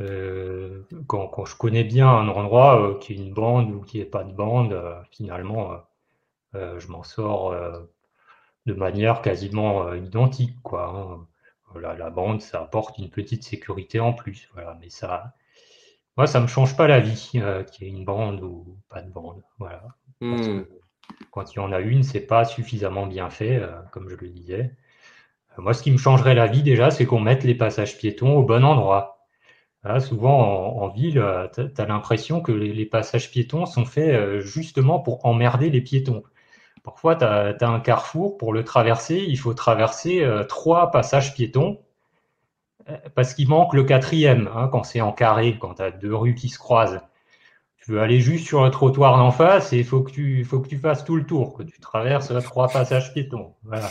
Euh, quand, je connais bien un endroit euh, qui est une bande ou qui n'est pas de bande, euh, finalement, je m'en sors de manière quasiment identique. Quoi, hein. la bande, ça apporte une petite sécurité en plus. Voilà, mais ça, moi, ça me change pas la vie qu'il y ait une bande ou pas de bande. Voilà. Hmm. quand il y en a une, c'est pas suffisamment bien fait, comme je le disais. moi, ce qui me changerait la vie déjà, c'est qu'on mette les passages piétons au bon endroit souvent en, ville, euh, tu as, l'impression que les, passages piétons sont faits euh, justement pour emmerder les piétons. Parfois, tu as, un carrefour, pour le traverser, il faut traverser euh, trois passages piétons parce qu'il manque le quatrième, hein, quand c'est en carré, quand tu deux rues qui se croisent. Tu veux aller juste sur le trottoir d'en face et il faut, que tu, faut que tu fasses tout le tour, que tu traverses trois passages piétons. Voilà.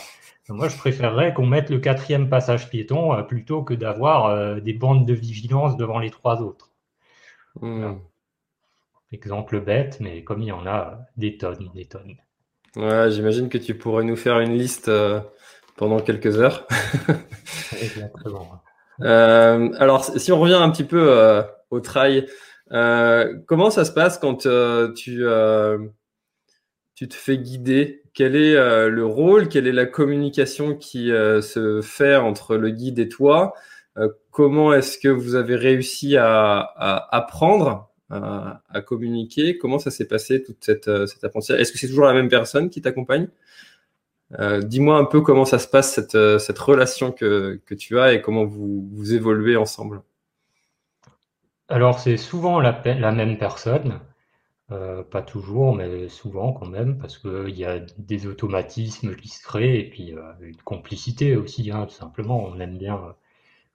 Moi, je préférerais qu'on mette le quatrième passage piéton euh, plutôt que d'avoir euh, des bandes de vigilance devant les trois autres. Hmm. Exemple bête, mais comme il y en a des tonnes, des tonnes. Ouais, j'imagine que tu pourrais nous faire une liste euh, pendant quelques heures. Exactement. alors, si on revient un petit peu au trail, comment ça se passe quand tu, tu te fais guider quel est euh, le rôle, quelle est la communication qui euh, se fait entre le guide et toi euh, Comment est-ce que vous avez réussi à, apprendre à, communiquer Comment ça s'est passé toute cette, apprentissage? Est-ce que c'est toujours la même personne qui t'accompagne? Dis-moi un peu comment ça se passe, cette, relation que, tu as et comment vous, évoluez ensemble. Alors, c'est souvent la, même personne. Euh, pas toujours, mais souvent quand même, parce qu'il y a des automatismes qui se créent et puis euh, une complicité aussi, hein, tout simplement. On aime bien euh,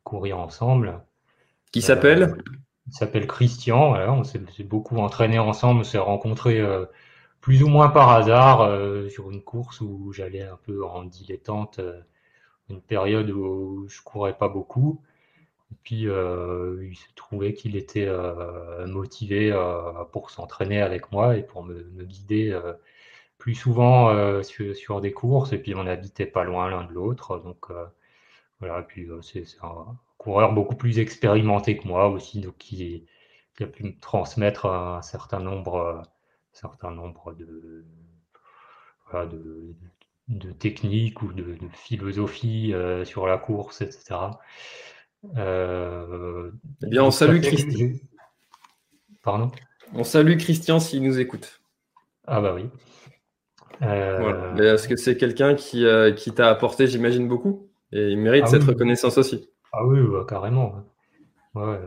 courir ensemble. Qui s'appelle? Il s'appelle Christian. Voilà, on s'est beaucoup entraîné ensemble, on s'est rencontrés plus ou moins par hasard sur une course où j'allais un peu en dilettante, une période où je courais pas beaucoup. Puis, euh, il s'est trouvé qu'il était euh, motivé euh, pour s'entraîner avec moi et pour me, guider plus souvent sur, des courses. Et puis, on n'habitait pas loin l'un de l'autre. Donc, voilà. puis, c'est un coureur beaucoup plus expérimenté que moi aussi, donc qui, a pu me transmettre un certain nombre, certain nombre de, de, techniques ou de, de sur la course, etc. Euh, eh bien, on salue Christian. Pardon On salue Christian s'il nous écoute. Ah bah oui. Euh, est-ce que c'est quelqu'un qui, euh, qui t'a apporté, j'imagine, beaucoup? Et il mérite ah cette reconnaissance aussi. Ah oui, carrément. Ouais,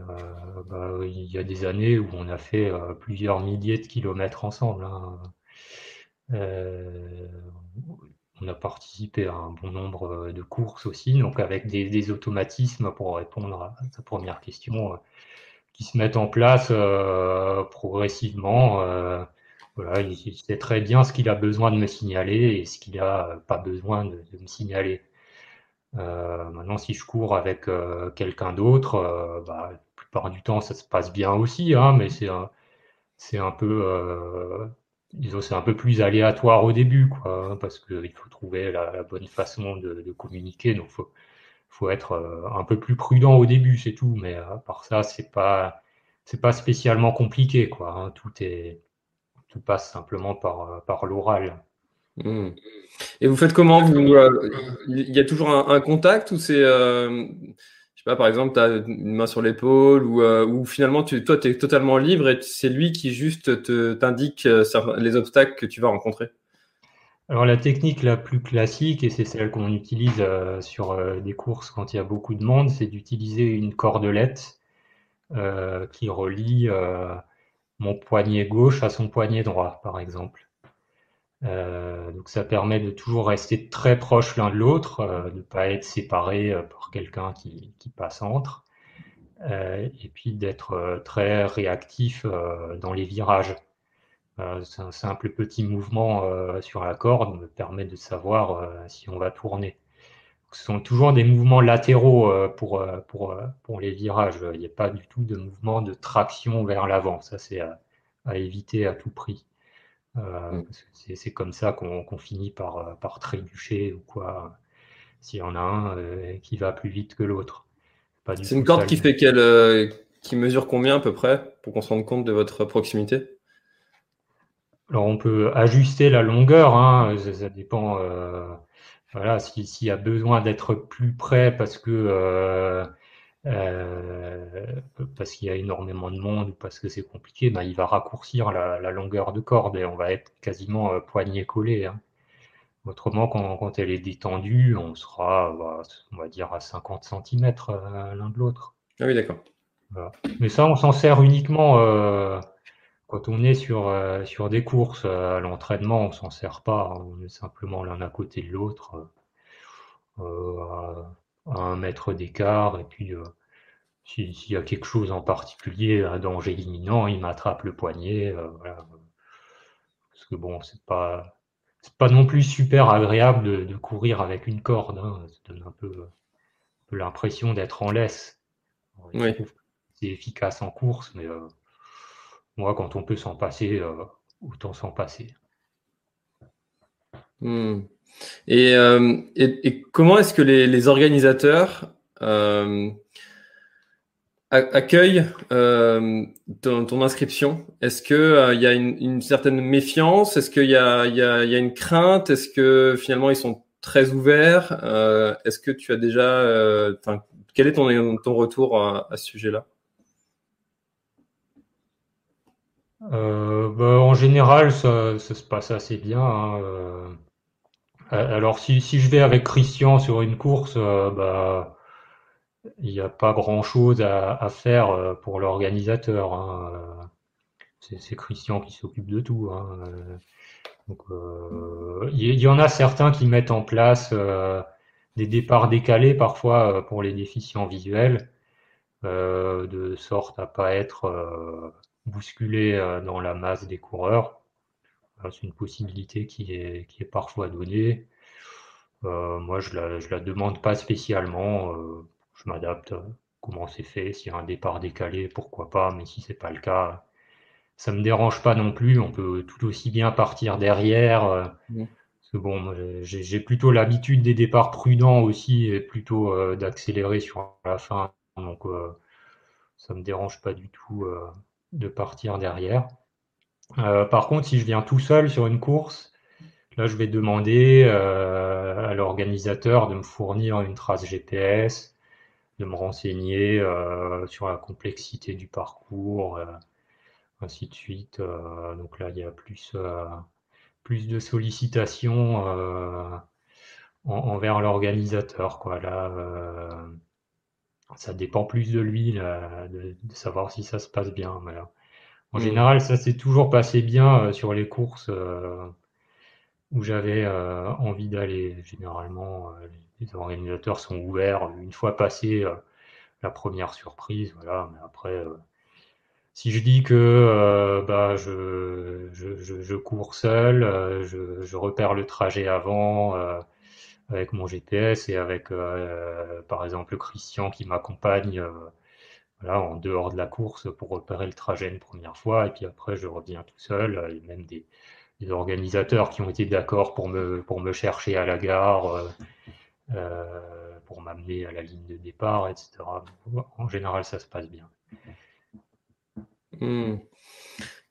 bah, il y a des années où on a fait plusieurs milliers de kilomètres ensemble. Hein on a participé à un bon nombre euh, de courses aussi, donc avec des, automatismes pour répondre à sa première question euh, qui se mettent en place euh, progressivement. voilà, il, sait très bien ce qu'il a besoin de me signaler et ce qu'il n'a pas besoin de, me signaler. maintenant, si je cours avec quelqu'un d'autre, bah, la plupart du temps, ça se passe bien aussi, hein, mais c'est c'est un peu disons, c'est un peu plus aléatoire au début, quoi, hein, parce qu'il faut trouver la, bonne façon de, communiquer. Donc, faut, faut être euh, un peu plus prudent au début, c'est tout. Mais à part ça, c'est pas, pas spécialement compliqué, quoi. Hein. tout est, tout passe simplement par, par l'oral. Mmh. Et vous faites comment euh, Il y a toujours un, contact ou c'est euh, par exemple, tu as une main sur l'épaule ou, euh, finalement, toi, tu es totalement libre et c'est lui qui juste t'indique euh, les obstacles que tu vas rencontrer Alors, la technique la plus classique, et c'est celle qu'on utilise euh, sur des courses quand il y a beaucoup de monde, c'est d'utiliser une cordelette qui relie mon poignet gauche à son poignet droit, par exemple. Euh, donc ça permet de toujours rester très proche l'un de l'autre, euh, de ne pas être séparé euh, par quelqu'un qui, passe entre, et puis d'être très réactif dans les virages. c'est un simple petit mouvement sur la corde me permet de savoir si on va tourner. ce sont toujours des mouvements latéraux pour, pour, pour les virages. Il n'y a pas du tout de mouvement de traction vers l'avant. Ça, c'est à éviter à tout prix. Euh, mm. C'est comme ça qu'on finit par, euh, par trébucher ou quoi, s'il y en a un euh, qui va plus vite que l'autre. C'est une corde qui fait quelle, qui mesure combien à peu près pour qu'on se rende compte de votre proximité? Alors on peut ajuster la longueur, hein, ça, dépend. voilà, s'il y a besoin d'être plus près parce que euh, parce qu'il y a énormément de monde ou parce que c'est compliqué, ben, il va raccourcir la, longueur de corde et on va être quasiment euh, poignet collé. Hein. Autrement, quand, elle est détendue, on sera, bah, on va dire, à 50 cm euh, l'un de l'autre. Ah oui, d'accord. Mais ça, on s'en sert uniquement quand on est sur, sur des courses. à l'entraînement, on s'en sert pas. Hein. On est simplement l'un à côté de l'autre, à, un mètre d'écart. Et puis, s'il y a quelque chose en particulier, un danger imminent, il m'attrape le poignet. Euh, Parce que bon, c'est pas, pas non plus super agréable de, courir avec une corde. Hein. Ça donne un peu, l'impression d'être en laisse. C'est efficace en course, mais euh, moi, quand on peut s'en passer, euh, autant s'en passer. Hmm. Et, comment est-ce que les, organisateurs accueille euh, ton, inscription? Est-ce qu'il euh, il y a une, certaine méfiance? Est-ce qu'il y, a une crainte? Est-ce que finalement ils sont très ouverts? Euh, Est-ce que tu as déjà... quel est ton, retour à, ce sujet-là? Bah, En général, ça, se passe assez bien. Hein, alors si, je vais avec Christian sur une course, bah il n'y a pas grand chose à, faire pour l'organisateur. Hein. C'est Christian qui s'occupe de tout. Hein. Il y, en a certains qui mettent en place des départs décalés parfois pour les déficients visuels, de sorte à pas être bousculé dans la masse des coureurs. C'est une possibilité qui est, qui est parfois donnée. Euh, moi, je la, je la demande pas spécialement. Euh, je m'adapte. Comment c'est fait S'il y a un départ décalé, pourquoi pas Mais si c'est pas le cas, ça me dérange pas non plus. On peut tout aussi bien partir derrière. Euh, parce que bon, j'ai plutôt l'habitude des départs prudents aussi, et plutôt d'accélérer sur la fin. Donc, ça me dérange pas du tout de partir derrière. Euh, par contre, si je viens tout seul sur une course, là, je vais demander euh, à l'organisateur de me fournir une trace GPS, de me renseigner euh, sur la complexité du parcours, ainsi de suite. donc là, il y a plus, plus de sollicitations envers l'organisateur. Là, ça dépend plus de lui de, savoir si ça se passe bien. En mm. général, ça s'est toujours passé bien euh, sur les courses euh, où j'avais euh, envie d'aller. Généralement, les organisateurs sont ouverts une fois passé la première surprise. Voilà, mais après, si je dis que bah, je, je, cours seul, je, repère le trajet avant avec mon GPS et avec, par exemple, Christian qui m'accompagne voilà, en dehors de la course pour repérer le trajet une première fois, et puis après je reviens tout seul, euh, et même des, organisateurs qui ont été d'accord pour me, pour me chercher à la gare, euh, euh, pour m'amener à la ligne de départ, etc. En général, ça se passe bien. Hmm.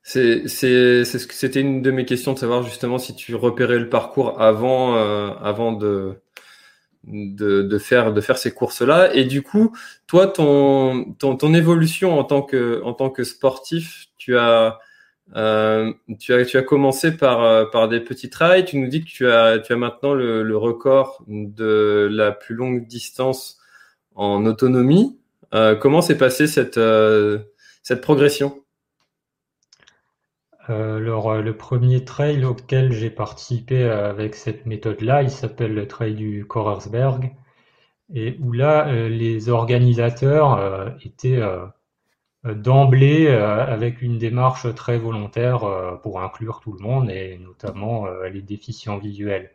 C'était une de mes questions de savoir justement si tu repérais le parcours avant, avant de, de, faire de faire ces courses là et du coup toi ton ton, évolution en tant que en tant que sportif tu as euh, tu as tu as commencé par euh, par des petits trails. Tu nous dis que tu as tu as maintenant le, record de la plus longue distance en autonomie. Euh, comment s'est passée cette cette progression? Alors, euh, le premier trail auquel j'ai participé euh, avec cette méthode-là, il s'appelle le trail du Korersberg, et où là, euh, les organisateurs étaient d'emblée avec une démarche très volontaire pour inclure tout le monde, et notamment les déficients visuels.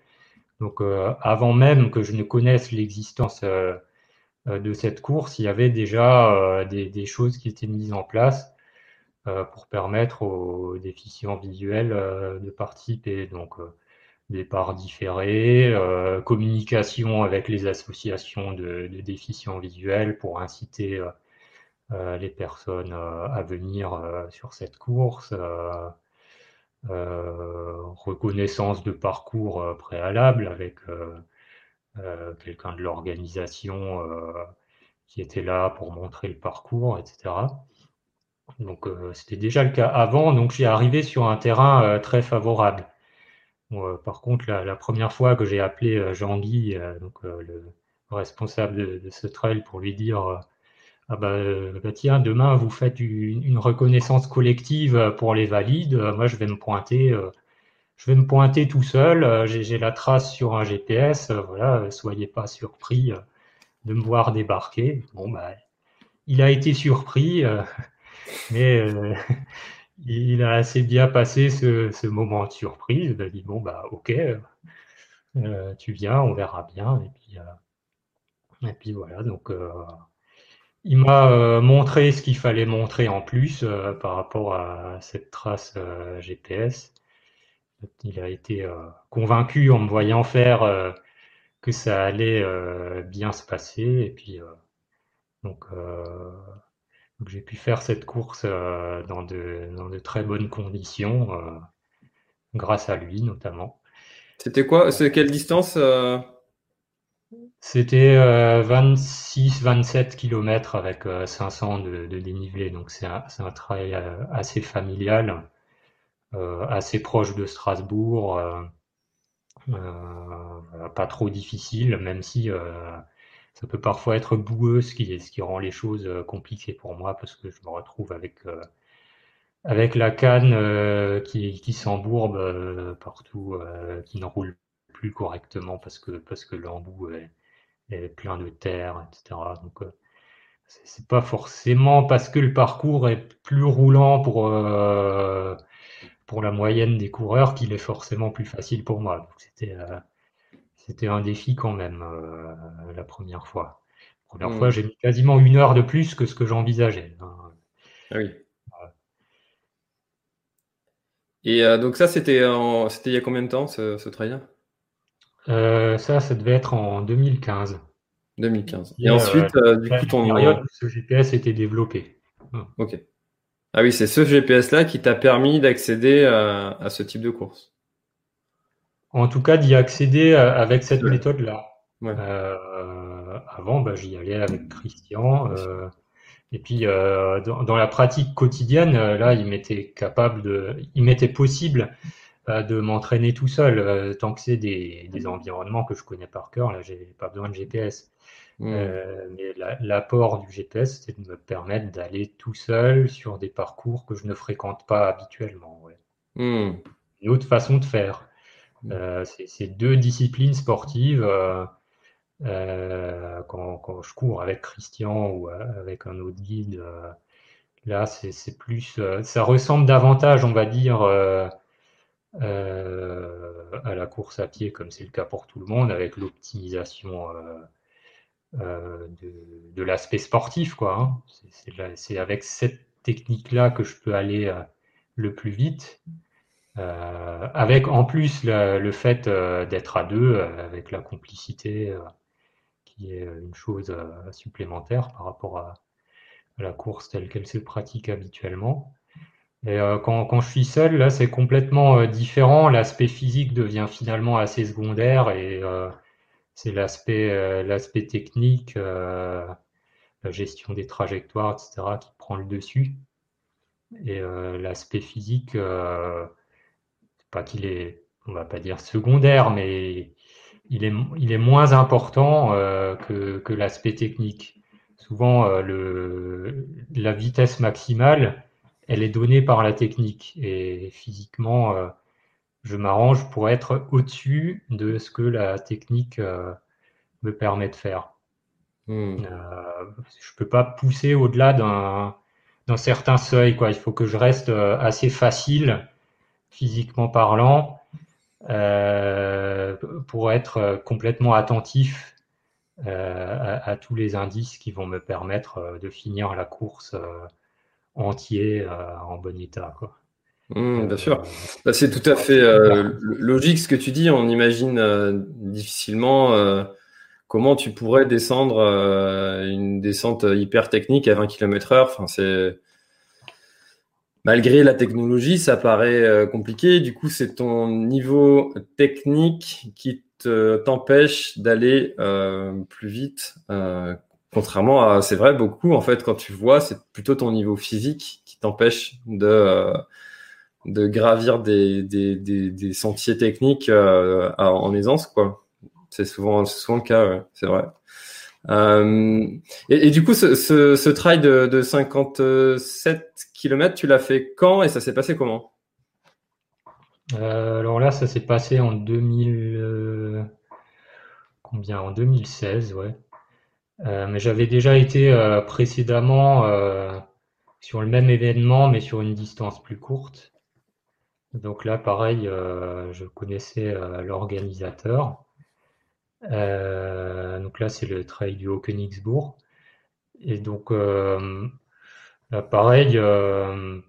Donc, avant même que je ne connaisse l'existence de cette course, il y avait déjà des choses qui étaient mises en place euh, pour permettre aux déficients visuels euh, de participer. Donc, euh, départ différé, communication avec les associations de, déficients visuels pour inciter les personnes à venir sur cette course, reconnaissance de parcours préalable avec quelqu'un de l'organisation qui était là pour montrer le parcours, etc. Donc euh, c'était déjà le cas avant, donc j'ai arrivé sur un terrain euh, très favorable. Euh, par contre, la, première fois que j'ai appelé Jean-Guy, donc le responsable de, ce trail, pour lui dire ah bah, bah, tiens, demain vous faites une, reconnaissance collective pour les valides, moi je vais me pointer, je vais me pointer tout seul, j'ai la trace sur un GPS, voilà, soyez pas surpris de me voir débarquer. Bon bah il a été surpris. Mais euh, il a assez bien passé ce, moment de surprise. Il a dit bon bah ok, euh, tu viens, on verra bien. Et puis, euh, et puis voilà. Donc il m'a montré ce qu'il fallait montrer en plus par rapport à cette trace GPS. Il a été convaincu en me voyant faire que ça allait bien se passer. Et puis donc j'ai pu faire cette course euh, dans, de, très bonnes conditions, euh, grâce à lui notamment. C'était quoi C'est quelle distance euh? C'était 26-27 km avec 500 de, dénivelé, donc c'est un, un, travail assez familial, assez proche de Strasbourg. pas trop difficile, même si ça peut parfois être boueux, ce qui, ce qui rend les choses compliquées pour moi parce que je me retrouve avec avec la canne euh, qui, qui s'embourbe euh, partout, euh, qui ne roule plus correctement parce que, parce que l'embout est, plein de terre, etc. Donc, c'est pas forcément parce que le parcours est plus roulant pour, pour la moyenne des coureurs qu'il est forcément plus facile pour moi. C'était c'était un défi quand même la première fois. La première fois, mmh. j'ai mis quasiment une heure de plus que ce que j'envisageais. Hein. Ah oui. Et euh, donc ça, c'était en... il y a combien de temps ce, ce trail euh, Ça, ça devait être en 2015. 2015. Et, ensuite, euh, du coup, ton période ce GPS était développé. Ok. Ah oui, c'est ce GPS-là qui t'a permis d'accéder à, à, ce type de course. En tout cas, d'y accéder avec cette méthode-là. Ouais. avant, bah, j'y allais avec Christian. Et puis euh, dans, dans, la pratique quotidienne, euh, là, il m'était capable de, il m'était possible euh, de m'entraîner tout seul euh, tant que c'est des, des, environnements que je connais par cœur. Là, j'ai pas besoin de GPS. Mmh. mais l'apport du GPS, c'est de me permettre d'aller tout seul sur des parcours que je ne fréquente pas habituellement. Ouais. Mmh. Une autre façon de faire. Mmh. c'est deux disciplines sportives. Euh, quand, quand, je cours avec Christian ou euh, avec un autre guide, euh, là, c'est plus, ça ressemble davantage, on va dire, à la course à pied, comme c'est le cas pour tout le monde, avec l'optimisation de, de l'aspect sportif, quoi. Hein. C'est avec cette technique-là que je peux aller le plus vite. Euh, avec en plus le, le fait euh, d'être à deux, euh, avec la complicité qui est une chose euh, supplémentaire par rapport à, la course telle qu'elle se pratique habituellement. Et euh, quand, quand, je suis seul, là, c'est complètement euh, différent. L'aspect physique devient finalement assez secondaire et c'est l'aspect l'aspect technique, la gestion des trajectoires, etc., qui prend le dessus. Et l'aspect physique, pas qu'il est, on va pas dire secondaire, mais il est, il est moins important euh, que, que l'aspect technique. Souvent, euh, le, la vitesse maximale, elle est donnée par la technique. Et physiquement, euh, je m'arrange pour être au-dessus de ce que la technique euh, me permet de faire. Hmm. Euh, je peux pas pousser au-delà d'un d'un certain seuil. Quoi. Il faut que je reste assez facile, physiquement parlant, euh, pour être complètement attentif euh, à, à, tous les indices qui vont me permettre euh, de finir la course entier en bon état. Quoi. Mmh, bien sûr, bah, c'est tout à fait logique ce que tu dis. On imagine difficilement comment tu pourrais descendre une descente hyper technique à 20 km/h. Enfin, c'est malgré la technologie, ça paraît euh, compliqué. Du coup, c'est ton niveau technique qui t'empêche d'aller euh, plus vite. Euh, contrairement à, c'est vrai, beaucoup, en fait, quand tu vois, c'est plutôt ton niveau physique qui t'empêche de, de gravir des, des, des, sentiers techniques en aisance, quoi. C'est souvent, souvent le cas, ouais, c'est vrai. Euh, et, du coup, ce, trail de, de 57 km, tu l'as fait quand et ça s'est passé comment? Euh, Alors là, ça s'est passé en 2000, euh, En 2016, ouais. Mais j'avais déjà été précédemment sur le même événement, mais sur une distance plus courte. Donc là, pareil, je connaissais l'organisateur. Euh, donc là, c'est le trail du Haut-Königsbourg. Et donc, euh, pareil, euh,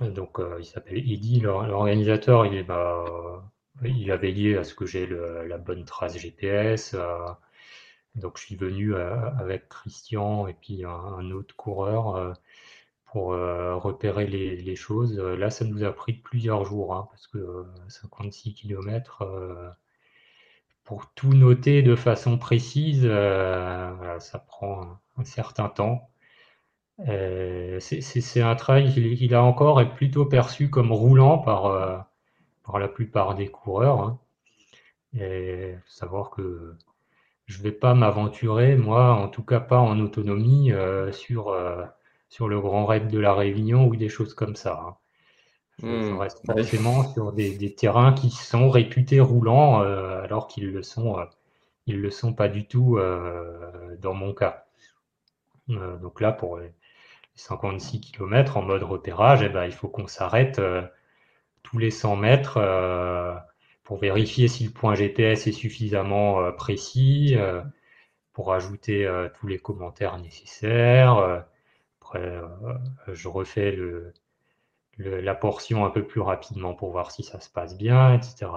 donc il s'appelle Eddy, l'organisateur, il, bah, il a veillé à ce que j'ai la bonne trace GPS. donc je suis venu avec Christian et puis un, autre coureur pour repérer les, les, choses. Là, ça nous a pris plusieurs jours, hein, parce que 56 km, pour tout noter de façon précise, euh, ça prend un certain temps. Euh, c'est un trail qui, a encore est plutôt perçu comme roulant par, euh, la plupart des coureurs. Hein. Savoir que je ne vais pas m'aventurer, moi, en tout cas pas en autonomie, sur, sur le Grand Raid de la Réunion ou des choses comme ça. Hein. Je, hmm. reste forcément sur des, terrains qui sont réputés roulants, alors qu'ils le sont, ils le sont pas du tout dans mon cas. donc là, pour 56 km en mode repérage, eh ben, il faut qu'on s'arrête euh, tous les 100 mètres euh, pour vérifier si le point GPS est suffisamment euh, précis, pour ajouter tous les commentaires nécessaires. Après, je refais le, la portion un peu plus rapidement pour voir si ça se passe bien, etc.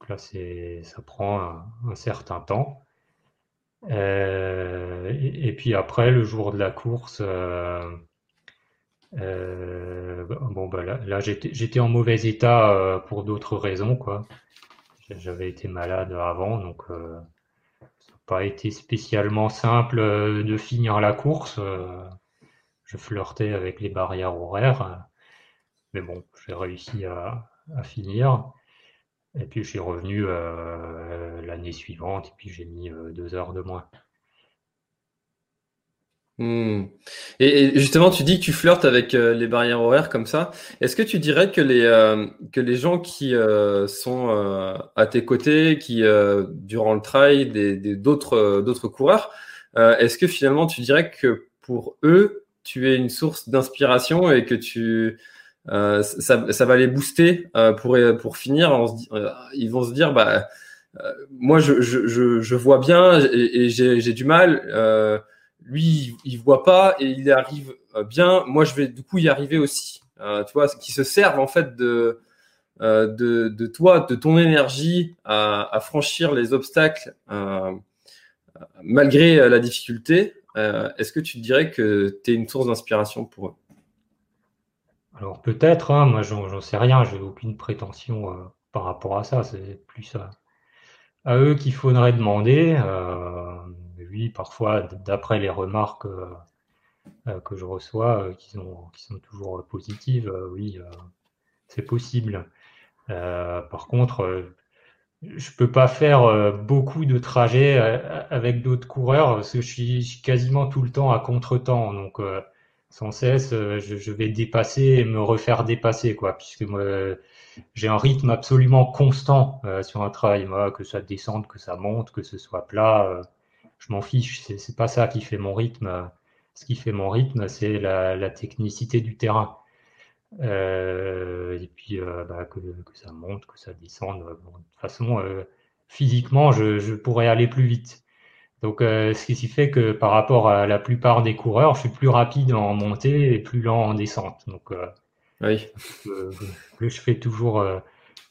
Donc là, ça prend un, certain temps. Euh, et, puis après, le jour de la course, euh, euh, bon, bah là, j'étais en mauvais état pour d'autres raisons, quoi. J'avais été malade avant, donc ça n'a pas été spécialement simple de finir la course. je flirtais avec les barrières horaires, mais bon, j'ai réussi à, finir. Et puis je suis revenu euh, l'année suivante, et puis j'ai mis euh, deux heures de moins. Hmm. Et, justement, tu dis que tu flirtes avec euh, les barrières horaires comme ça. Est-ce que tu dirais que les, que les gens qui sont à tes côtés, qui durant le trail, d'autres coureurs, est-ce que finalement tu dirais que pour eux, tu es une source d'inspiration et que tu, ça, ça, va les booster euh, pour, pour finir. Euh, ils vont se dire, bah, moi, je, je, je, vois bien et, j'ai du mal. lui, il, voit pas et il arrive bien. Moi, je vais du coup y arriver aussi. tu vois, qui se servent en fait de, de, de toi, de ton énergie à, à franchir les obstacles malgré la difficulté. Est-ce que tu dirais que tu es une source d'inspiration pour eux? Alors peut-être, hein, moi j'en sais rien, j'ai aucune prétention euh, par rapport à ça, c'est plus à, eux qu'il faudrait demander. Euh, oui, parfois, d'après les remarques euh, que je reçois, qui, sont, qui sont toujours positives, oui, c'est possible. par contre, je peux pas faire beaucoup de trajets avec d'autres coureurs parce que je suis, quasiment tout le temps à contre-temps. Donc, sans cesse, euh, je, vais dépasser et me refaire dépasser, quoi, puisque moi, j'ai un rythme absolument constant euh, sur un travail, que ça descende, que ça monte, que ce soit plat, euh, je m'en fiche, c'est pas ça qui fait mon rythme. Ce qui fait mon rythme, c'est la, technicité du terrain. et puis, bah, que, ça monte, que ça descende. de toute façon, physiquement, je pourrais aller plus vite. Donc, euh, ce qui fait que par rapport à la plupart des coureurs, je suis plus rapide en montée et plus lent en descente. Donc, euh, oui. Euh, je fais toujours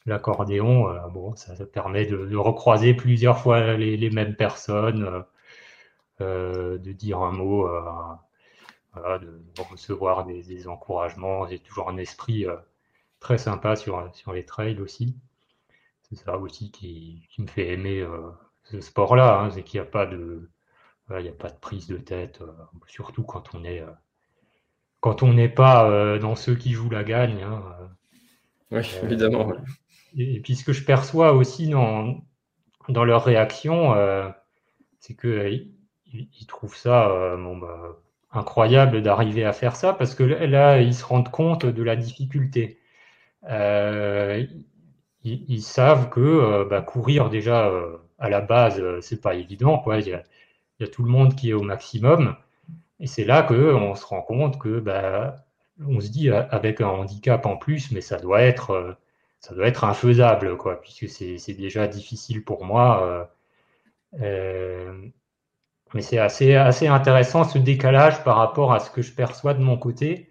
l'accordéon. bon, ça, permet de, recroiser plusieurs fois les, mêmes personnes, de dire un mot, de, recevoir des, encouragements. J'ai toujours un esprit très sympa sur, sur les trails aussi. C'est ça aussi qui, qui, me fait aimer ce sport-là, hein, c'est qu'il n'y a pas de, il a pas de prise de tête, euh, surtout quand on est, euh, quand on n'est pas euh, dans ceux qui jouent la gagne. Hein, oui, évidemment. Et, puis ce que je perçois aussi dans, dans leur réaction, c'est qu'ils ils trouvent ça bon, bah, incroyable d'arriver à faire ça parce que là, ils se rendent compte de la difficulté. Ils, savent que bah, courir déjà à la base, euh, c'est pas évident. Quoi. Il, y a, tout le monde qui est au maximum. Et c'est là qu'on se rend compte que, bah, on se dit avec un handicap en plus, mais ça doit être, euh, ça doit être infaisable, quoi, puisque c'est déjà difficile pour moi. Euh, mais c'est assez, assez intéressant ce décalage par rapport à ce que je perçois de mon côté.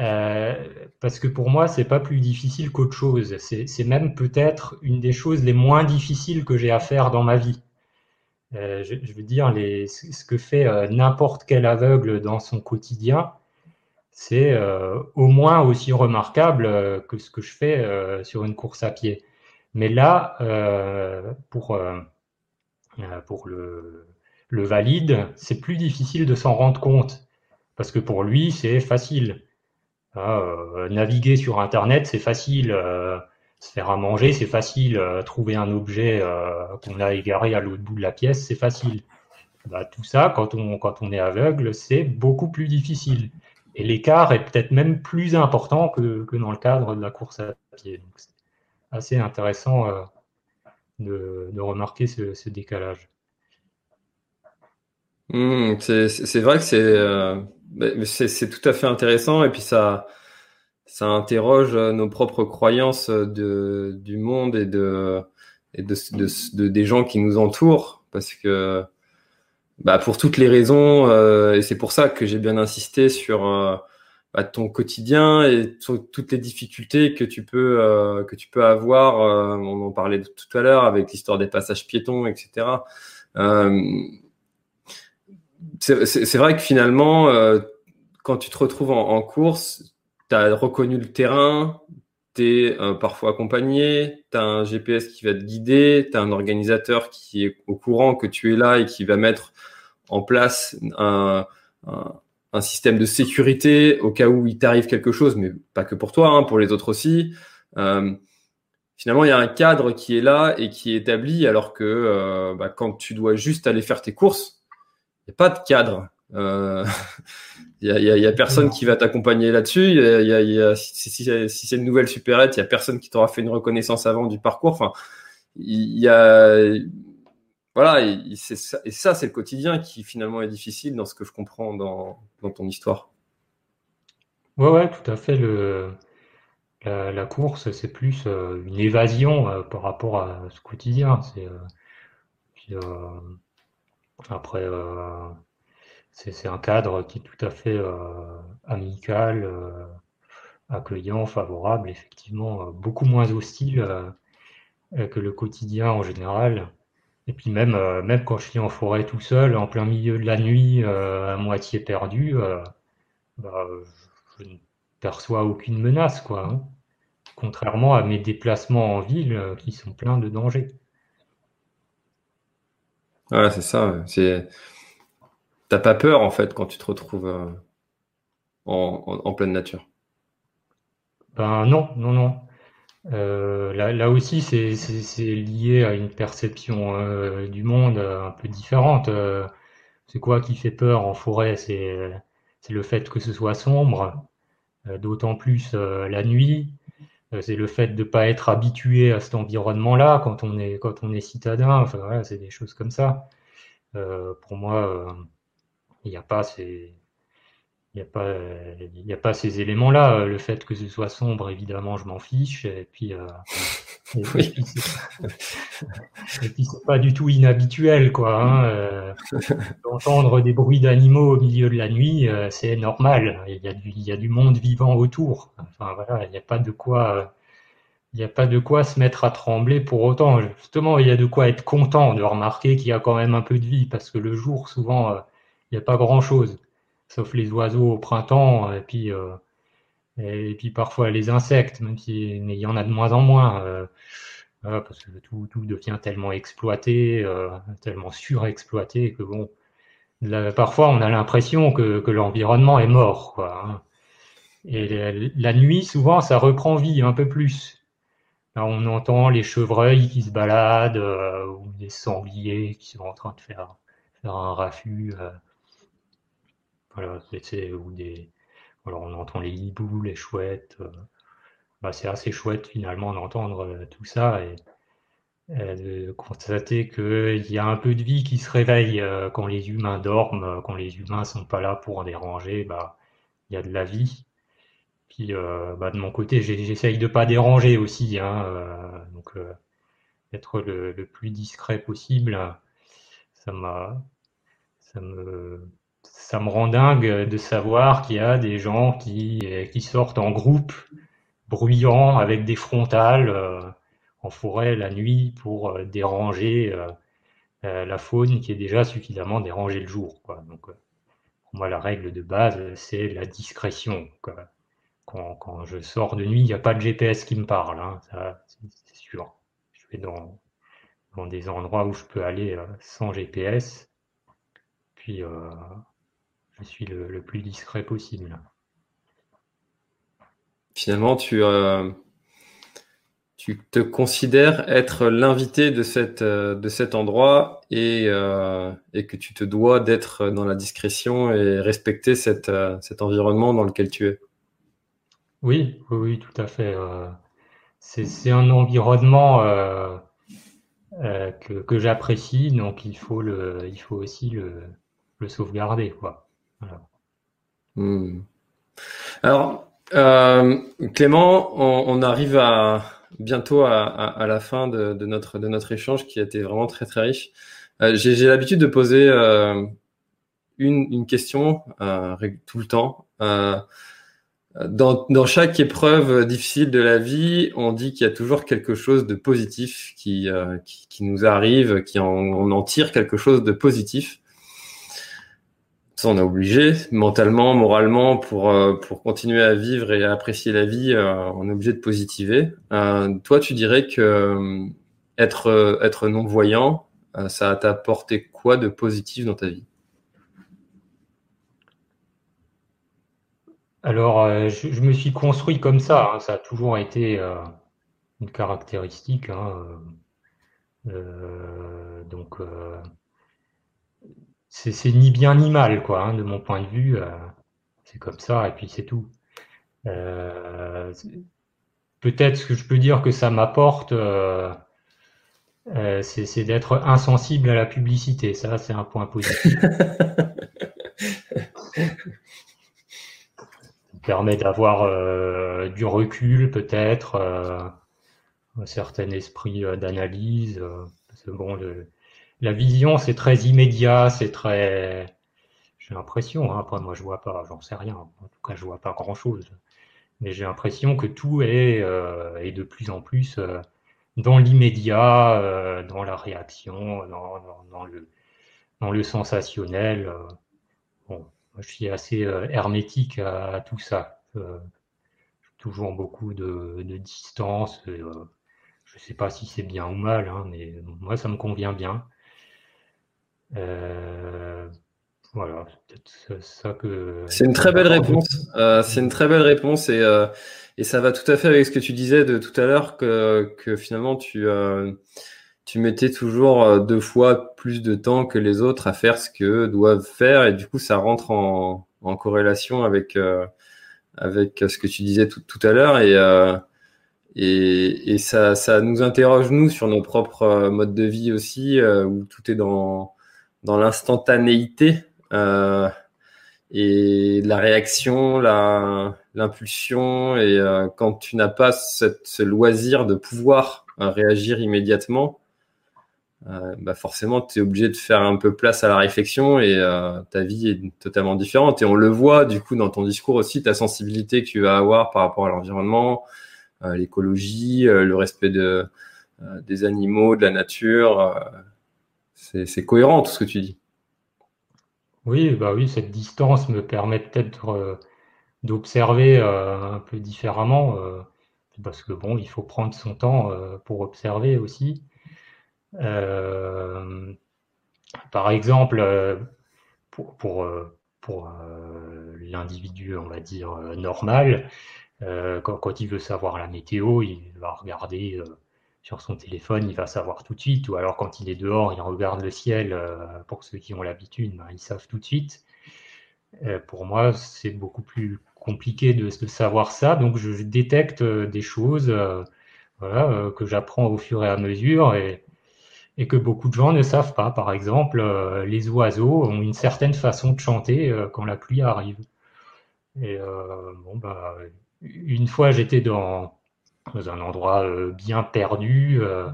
Euh, parce que pour moi, c'est pas plus difficile qu'autre chose. C'est même peut-être une des choses les moins difficiles que j'ai à faire dans ma vie. Euh, je, veux dire, ce que fait euh, n'importe quel aveugle dans son quotidien, c'est au moins aussi remarquable que ce que je fais sur une course à pied. Mais là, pour, le valide, c'est plus difficile de s'en rendre compte. Parce que pour lui, c'est facile. Euh, naviguer sur Internet, c'est facile. Euh, se faire à manger, c'est facile. Euh, trouver un objet qu'on a égaré à l'autre bout de la pièce, c'est facile. Bah, tout ça, quand on, quand on est aveugle, c'est beaucoup plus difficile. Et l'écart est peut-être même plus important que, que, dans le cadre de la course à pied. c'est assez intéressant de, de, remarquer ce, ce décalage. Mmh, c'est vrai que c'est tout à fait intéressant et puis ça, ça interroge euh, nos propres croyances euh, de, du monde et, de, et de, de, des gens qui nous entourent. Parce que, bah, pour toutes les raisons, euh, et c'est pour ça que j'ai bien insisté sur bah, ton quotidien et toutes les difficultés que tu peux, que tu peux avoir. on en parlait tout à l'heure avec l'histoire des passages piétons, etc. c'est vrai que finalement, quand tu te retrouves en, course, tu as reconnu le terrain, tu es euh, parfois accompagné, tu as un GPS qui va te guider, tu as un organisateur qui est au courant que tu es là et qui va mettre en place un, système de sécurité au cas où il t'arrive quelque chose, mais pas que pour toi, hein, pour les autres aussi. Euh, finalement, il y a un cadre qui est là et qui est établi, alors que euh, bah, quand tu dois juste aller faire tes courses, n'y a pas de cadre. Euh, il y, a, y, a, personne qui va t'accompagner là-dessus. si, si c'est une nouvelle supérette, il y a personne qui t'aura fait une reconnaissance avant du parcours. Enfin, il y a voilà, et, ça, c'est le quotidien qui finalement est difficile dans ce que je comprends dans, dans ton histoire. Ouais, ouais, tout à fait. Le, la, la course, c'est plus euh, une évasion euh, par rapport à ce quotidien. C'est euh, après c'est un cadre qui est tout à fait euh, amical, euh, accueillant, favorable, effectivement, euh, beaucoup moins hostile que le quotidien en général. Et puis même, même quand je suis en forêt tout seul, en plein milieu de la nuit, à moitié perdu, bah, je ne perçois aucune menace, quoi. Hein. Contrairement à mes déplacements en ville qui sont pleins de dangers. Voilà, c'est ça. C'est T'as pas peur en fait quand tu te retrouves euh, en, pleine nature Ben non, non, non. Euh, là, aussi, c'est lié à une perception euh, du monde un peu différente. c'est quoi qui fait peur en forêt? C'est le fait que ce soit sombre, d'autant plus la nuit. C'est le fait de ne pas être habitué à cet environnement-là quand on est quand on est citadin. Enfin voilà, c'est des choses comme ça. pour moi il n'y a pas ces, n'y a pas, il y a pas ces éléments-là. Le fait que ce soit sombre, évidemment, je m'en fiche. Et puis, euh, et, oui. puis c'est pas du tout inhabituel, quoi. Hein, euh, D'entendre des bruits d'animaux au milieu de la nuit, euh, c'est normal. Il y, a du, il y a du monde vivant autour. Enfin voilà, il n'y a pas de quoi. il n'y a pas de quoi se mettre à trembler pour autant. Justement, il y a de quoi être content de remarquer qu'il y a quand même un peu de vie, parce que le jour, souvent, il n'y a pas grand-chose, sauf les oiseaux au printemps, et puis, euh, parfois les insectes, même si mais il y en a de moins en moins, euh, parce que tout, devient tellement exploité, euh, tellement surexploité, que bon, parfois on a l'impression que, l'environnement est mort. Hein. Et la, nuit, souvent, ça reprend vie un peu plus. Là, on entend les chevreuils qui se baladent, ou des sangliers qui sont en train de faire, faire un raffut. Voilà, c'est ou des. Alors on entend les hiboux, les chouettes. Euh, bah, c'est assez chouette finalement d'entendre euh, tout ça et, de constater qu'il y a un peu de vie qui se réveille euh, quand les humains dorment, quand les humains sont pas là pour en déranger, bah il y a de la vie. Puis bah, de mon côté, j'essaye de pas déranger aussi, hein, donc être le, le, plus discret possible. Ça m'a, ça me ça me rend dingue de savoir qu'il y a des gens qui, euh, qui sortent en groupe, bruyants, avec des frontales, euh, en forêt la nuit pour euh, déranger la faune qui est déjà suffisamment dérangée le jour. Donc, pour moi, la règle de base, c'est la discrétion. Quand, quand, je sors de nuit, il n'y a pas de GPS qui me parle, hein, c'est sûr. Je vais dans, dans des endroits où je peux aller sans GPS. Puis, je suis le, plus discret possible. Finalement, tu, euh, tu te considères être l'invité de, cette, de cet endroit et, et que tu te dois d'être dans la discrétion et respecter cette, cet environnement dans lequel tu es. Oui, oui, tout à fait. c'est un environnement que, que j'apprécie, donc il faut, le, il faut aussi le, le sauvegarder. Quoi. Hmm. Alors, euh, Clément, on, arrive à, bientôt à, la fin de, notre, échange qui a été vraiment très très riche. Euh, j'ai l'habitude de poser euh, une, une, question tout le temps. Dans, dans, chaque épreuve difficile de la vie, on dit qu'il y a toujours quelque chose de positif qui, nous arrive, qui on en tire quelque chose de positif on est obligé, mentalement, moralement, pour, euh, pour continuer à vivre et à apprécier la vie, euh, on est obligé de positiver. Euh, toi, tu dirais que être, être non-voyant, ça t'a apporté quoi de positif dans ta vie? Alors, je, me suis construit comme ça. Hein. ça a toujours été une caractéristique. Hein. donc, c'est ni bien ni mal, quoi, hein, de mon point de vue. Euh, c'est comme ça, et puis c'est tout. Euh, peut-être que je peux dire que ça m'apporte, euh, c'est d'être insensible à la publicité. Ça, c'est un point positif. ça permet d'avoir du recul, peut-être, un certain esprit d'analyse. bon, le, la vision, c'est très immédiat, c'est très. J'ai l'impression, hein, après moi je vois pas, j'en sais rien, en tout cas je vois pas grand chose. Mais j'ai l'impression que tout est, euh, de plus en plus euh, dans l'immédiat, euh, dans la réaction, dans, le, dans le sensationnel. bon, moi, je suis assez hermétique à, tout ça. j'ai toujours beaucoup de, distance. je ne sais pas si c'est bien ou mal, hein, mais moi ça me convient bien. Euh, voilà, c'est ça que. C'est une très belle réponse. Euh, c'est une très belle réponse et, euh, et ça va tout à fait avec ce que tu disais de tout à l'heure que, que finalement tu, tu mettais toujours deux fois plus de temps que les autres à faire ce que doivent faire et du coup ça rentre en, en corrélation avec, avec ce que tu disais tout, tout à l'heure et, et, et ça, ça nous interroge nous sur nos propres modes de vie aussi où tout est dans dans l'instantanéité euh, et la réaction, l'impulsion. Et euh, quand tu n'as pas cette, ce loisir de pouvoir euh, réagir immédiatement, euh, bah forcément, tu es obligé de faire un peu place à la réflexion et euh, ta vie est totalement différente. Et on le voit du coup dans ton discours aussi, ta sensibilité que tu vas avoir par rapport à l'environnement, l'écologie, le respect de, des animaux, de la nature c'est cohérent tout ce que tu dis. Oui, bah oui, cette distance me permet peut-être euh, d'observer euh, un peu différemment, euh, parce que bon, il faut prendre son temps pour observer aussi. par exemple, pour, l'individu, on va dire, normal, quand, il veut savoir la météo, il va regarder sur son téléphone, il va savoir tout de suite, ou alors quand il est dehors, il regarde le ciel, euh, pour ceux qui ont l'habitude, ben, ils savent tout de suite. Euh, pour moi, c'est beaucoup plus compliqué de, savoir ça, donc je, détecte euh, des choses que j'apprends au fur et à mesure et, et, que beaucoup de gens ne savent pas. Par exemple, les oiseaux ont une certaine façon de chanter quand la pluie arrive. Et bon, bah, une fois, j'étais dans dans un endroit euh, bien perdu, euh,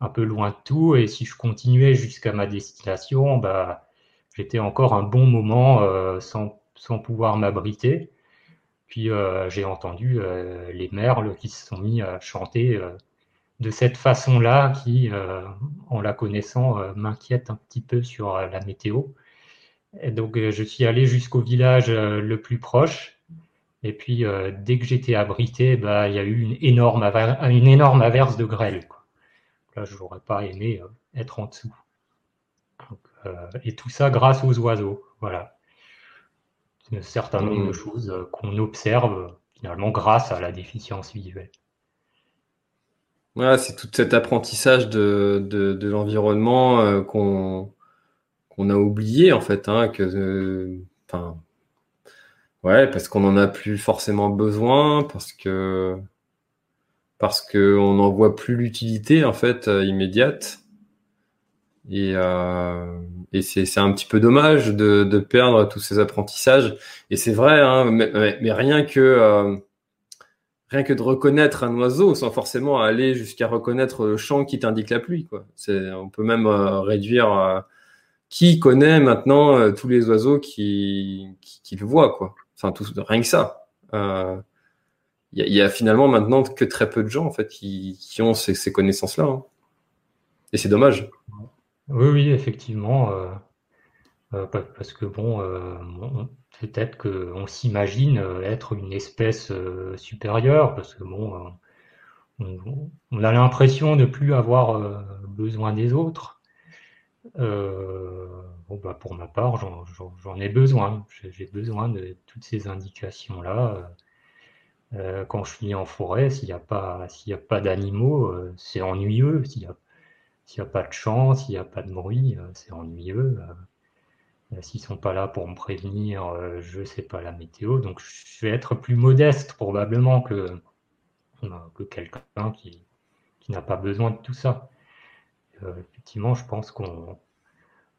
un peu loin de tout. Et si je continuais jusqu'à ma destination, bah, j'étais encore un bon moment euh, sans, sans, pouvoir m'abriter. Puis j'ai entendu les merles qui se sont mis à chanter de cette façon-là, qui, en la connaissant, m'inquiète un petit peu sur la météo. Et donc je suis allé jusqu'au village le plus proche et puis, euh, dès que j'étais abrité, bah, il y a eu une énorme, une énorme averse de grêle. Quoi. Là, je n'aurais pas aimé euh, être en dessous. Euh, et tout ça grâce aux oiseaux. Voilà. Un certain nombre de mmh. choses qu'on observe finalement grâce à la déficience visuelle. Ouais, c'est tout cet apprentissage de, de, l'environnement qu'on a oublié en fait, hein, que, enfin, ouais, parce qu'on n'en a plus forcément besoin, parce que parce qu'on n'en voit plus l'utilité en fait immédiate. Et, euh, et c'est un petit peu dommage de, de, perdre tous ces apprentissages. Et c'est vrai, hein, mais, mais, rien que euh, rien que de reconnaître un oiseau, sans forcément aller jusqu'à reconnaître le champ qui t'indique la pluie. Quoi. On peut même euh, réduire. Euh, qui connaît maintenant euh, tous les oiseaux qui, qui, qui, le voient, quoi. Enfin, tout, rien que ça. Il y, y, a finalement maintenant que très peu de gens en fait qui, ont ces, ces connaissances-là. Hein. Et c'est dommage. Oui, oui, effectivement. Euh, euh, parce que bon, euh, peut-être qu'on s'imagine être une espèce supérieure, parce que bon, on, a l'impression de plus avoir besoin des autres. Bah, pour ma part, j'en ai besoin. J'ai besoin de toutes ces indications-là. quand je suis en forêt, s'il n'y a pas, d'animaux, c'est ennuyeux. S'il n'y a pas de chant, s'il n'y a pas de bruit, euh, c'est ennuyeux. Euh, euh, s'ils ne sont pas là pour me prévenir, je ne sais pas la météo. Donc je vais être plus modeste probablement que, que quelqu'un qui n'a pas besoin de tout ça. effectivement, je pense qu'on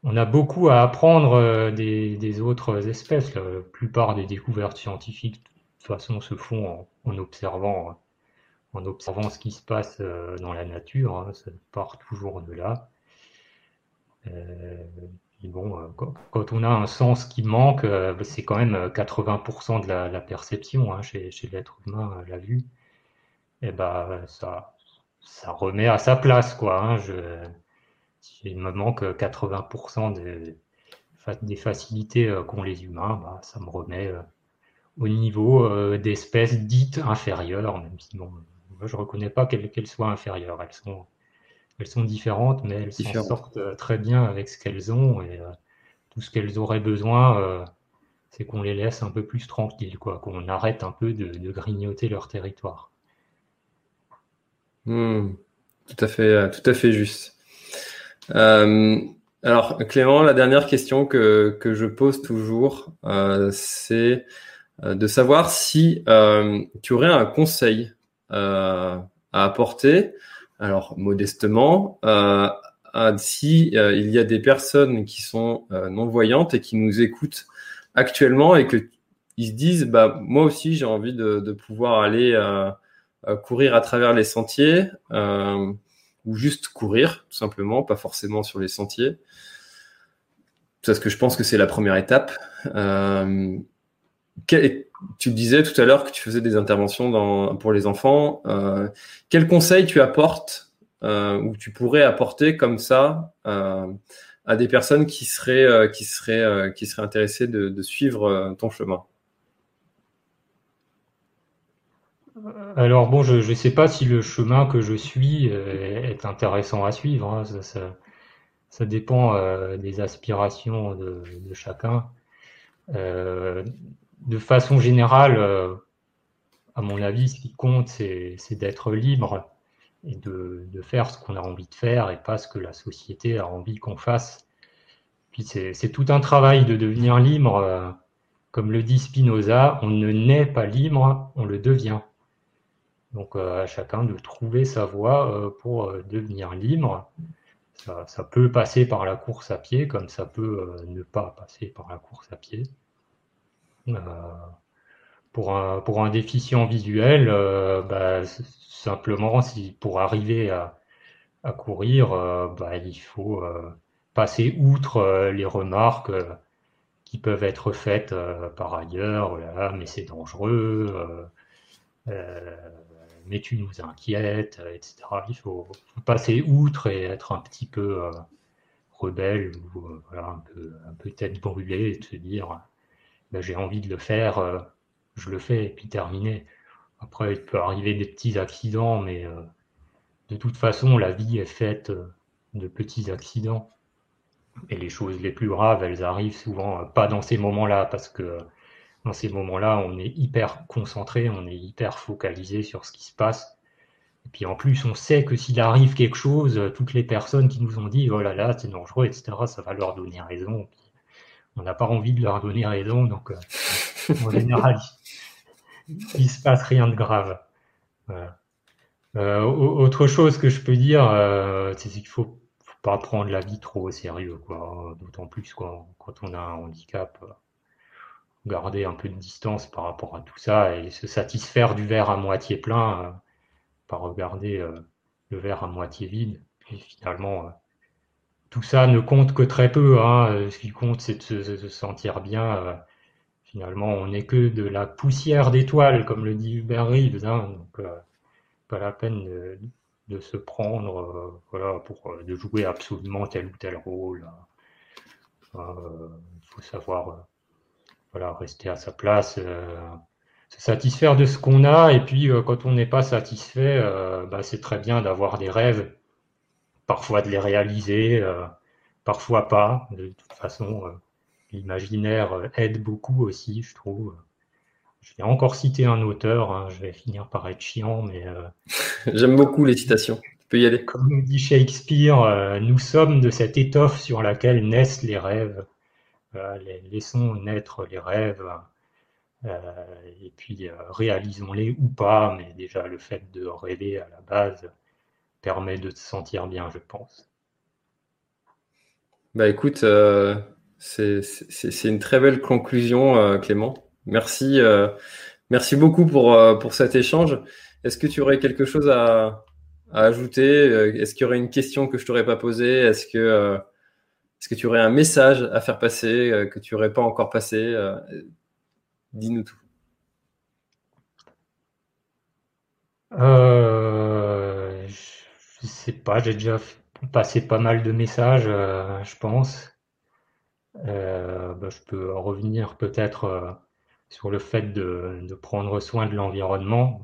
on a beaucoup à apprendre des, des, autres espèces. La plupart des découvertes scientifiques, de toute façon, se font en, observant en observant ce qui se passe euh, dans la nature. Hein, ça part toujours de là. Euh, bon, euh, quand, on a un sens qui manque, c'est quand même 80% de la, perception hein, chez, l'être humain, la vue. Et eh ben ça, ça remet à sa place, quoi. Hein, il me manque 80% des, des facilités qu'ont les humains, bah, ça me remet au niveau d'espèces dites inférieures, même si bon, je ne reconnais pas qu'elles soient inférieures. Elles sont, elles sont différentes, mais elles s'en sortent euh, très bien avec ce qu'elles ont. Et euh, tout ce qu'elles auraient besoin, euh, c'est qu'on les laisse un peu plus tranquilles, quoi, qu'on arrête un peu de, grignoter leur territoire. Hmm. tout, à fait, tout à fait juste. Alors, Clément, la dernière question que, que je pose toujours, c'est de savoir si tu aurais un conseil euh, à apporter, alors modestement, euh, si euh, il y a des personnes qui sont non-voyantes et qui nous écoutent actuellement et que ils se disent bah moi aussi j'ai envie de, de, pouvoir aller courir à travers les sentiers ou juste courir tout simplement pas forcément sur les sentiers. Parce que je pense que c'est la première étape. Euh, tu disais tout à l'heure que tu faisais des interventions pour les enfants. Euh, quel conseil tu apportes euh, ou tu pourrais apporter comme ça euh, à des personnes qui seraient, euh, qui seraient, qui seraient intéressées de suivre ton chemin? Alors bon, je ne sais pas si le chemin que je suis est intéressant à suivre. Hein. Ça, dépend des aspirations de, de chacun. Euh, de façon générale, euh, à mon avis, ce qui compte, c'est d'être libre et de, faire ce qu'on a envie de faire et pas ce que la société a envie qu'on fasse. Puis c'est tout un travail de devenir libre. Euh, comme le dit Spinoza, on ne naît pas libre, on le devient. Donc euh, à chacun de trouver sa voie pour devenir libre. Ça, peut passer par la course à pied, comme ça peut ne pas passer par la course à pied. Euh, pour, un, pour un déficient visuel, euh, bah, simplement, si, pour arriver à, courir, euh, bah, il faut passer outre les remarques qui peuvent être faites par ailleurs, mais c'est dangereux, mais tu nous inquiètes, etc. Il faut, passer outre et être un petit peu rebelle ou voilà, un peu, un peu tête brûlée et se dire ben, j'ai envie de le faire, euh, je le fais, et puis terminé. Après, il peut arriver des petits accidents, mais euh, de toute façon, la vie est faite euh, de petits accidents. Et les choses les plus graves, elles arrivent souvent pas dans ces moments-là, parce que dans ces moments-là, on est hyper concentré, on est hyper focalisé sur ce qui se passe. Et puis en plus, on sait que s'il arrive quelque chose, toutes les personnes qui nous ont dit oh là là, c'est dangereux, etc., ça va leur donner raison. on n'a pas envie de leur donner raison, donc en général, il ne se passe rien de grave. autre chose que je peux dire, c'est qu'il faut pas prendre la vie trop au sérieux, quoi. D'autant plus quand on a un handicap, euh, garder un peu de distance par rapport à tout ça et se satisfaire du verre à moitié plein, euh, pas regarder euh, le verre à moitié vide. Et finalement, tout ça ne compte que très peu. Hein. Ce qui compte, c'est de se, sentir bien. finalement, on n'est que de la poussière d'étoiles, comme le dit Hubert Reeves. Hein. Donc, pas la peine de, de se prendre euh, voilà, pour euh, de jouer absolument tel ou tel rôle. Il euh, faut savoir voilà, rester à sa place, se satisfaire de ce qu'on a, et puis quand on n'est pas satisfait, bah, c'est très bien d'avoir des rêves, parfois de les réaliser, parfois pas. De toute façon, l'imaginaire aide beaucoup aussi, je trouve. Je vais encore citer un auteur, hein, je vais finir par être chiant, mais. Euh, J'aime beaucoup les citations. Tu peux y aller. Comme dit Shakespeare, euh, nous sommes de cette étoffe sur laquelle naissent les rêves. Laissons naître les rêves. Euh, et puis réalisons-les ou pas, mais déjà le fait de rêver à la base permet de se sentir bien, je pense. Bah écoute, c'est une très belle conclusion, Clément. Merci, euh, merci beaucoup pour, euh, pour cet échange. Est-ce que tu aurais quelque chose à, ajouter? Euh, Est-ce qu'il y aurait une question que je t'aurais pas posée? Est-ce que, est-ce que tu aurais un message à faire passer que tu n'aurais pas encore passé Dis-nous tout. Euh, je sais pas, j'ai déjà passé pas mal de messages, je pense. Bah, je peux revenir peut-être sur le fait de, prendre soin de l'environnement.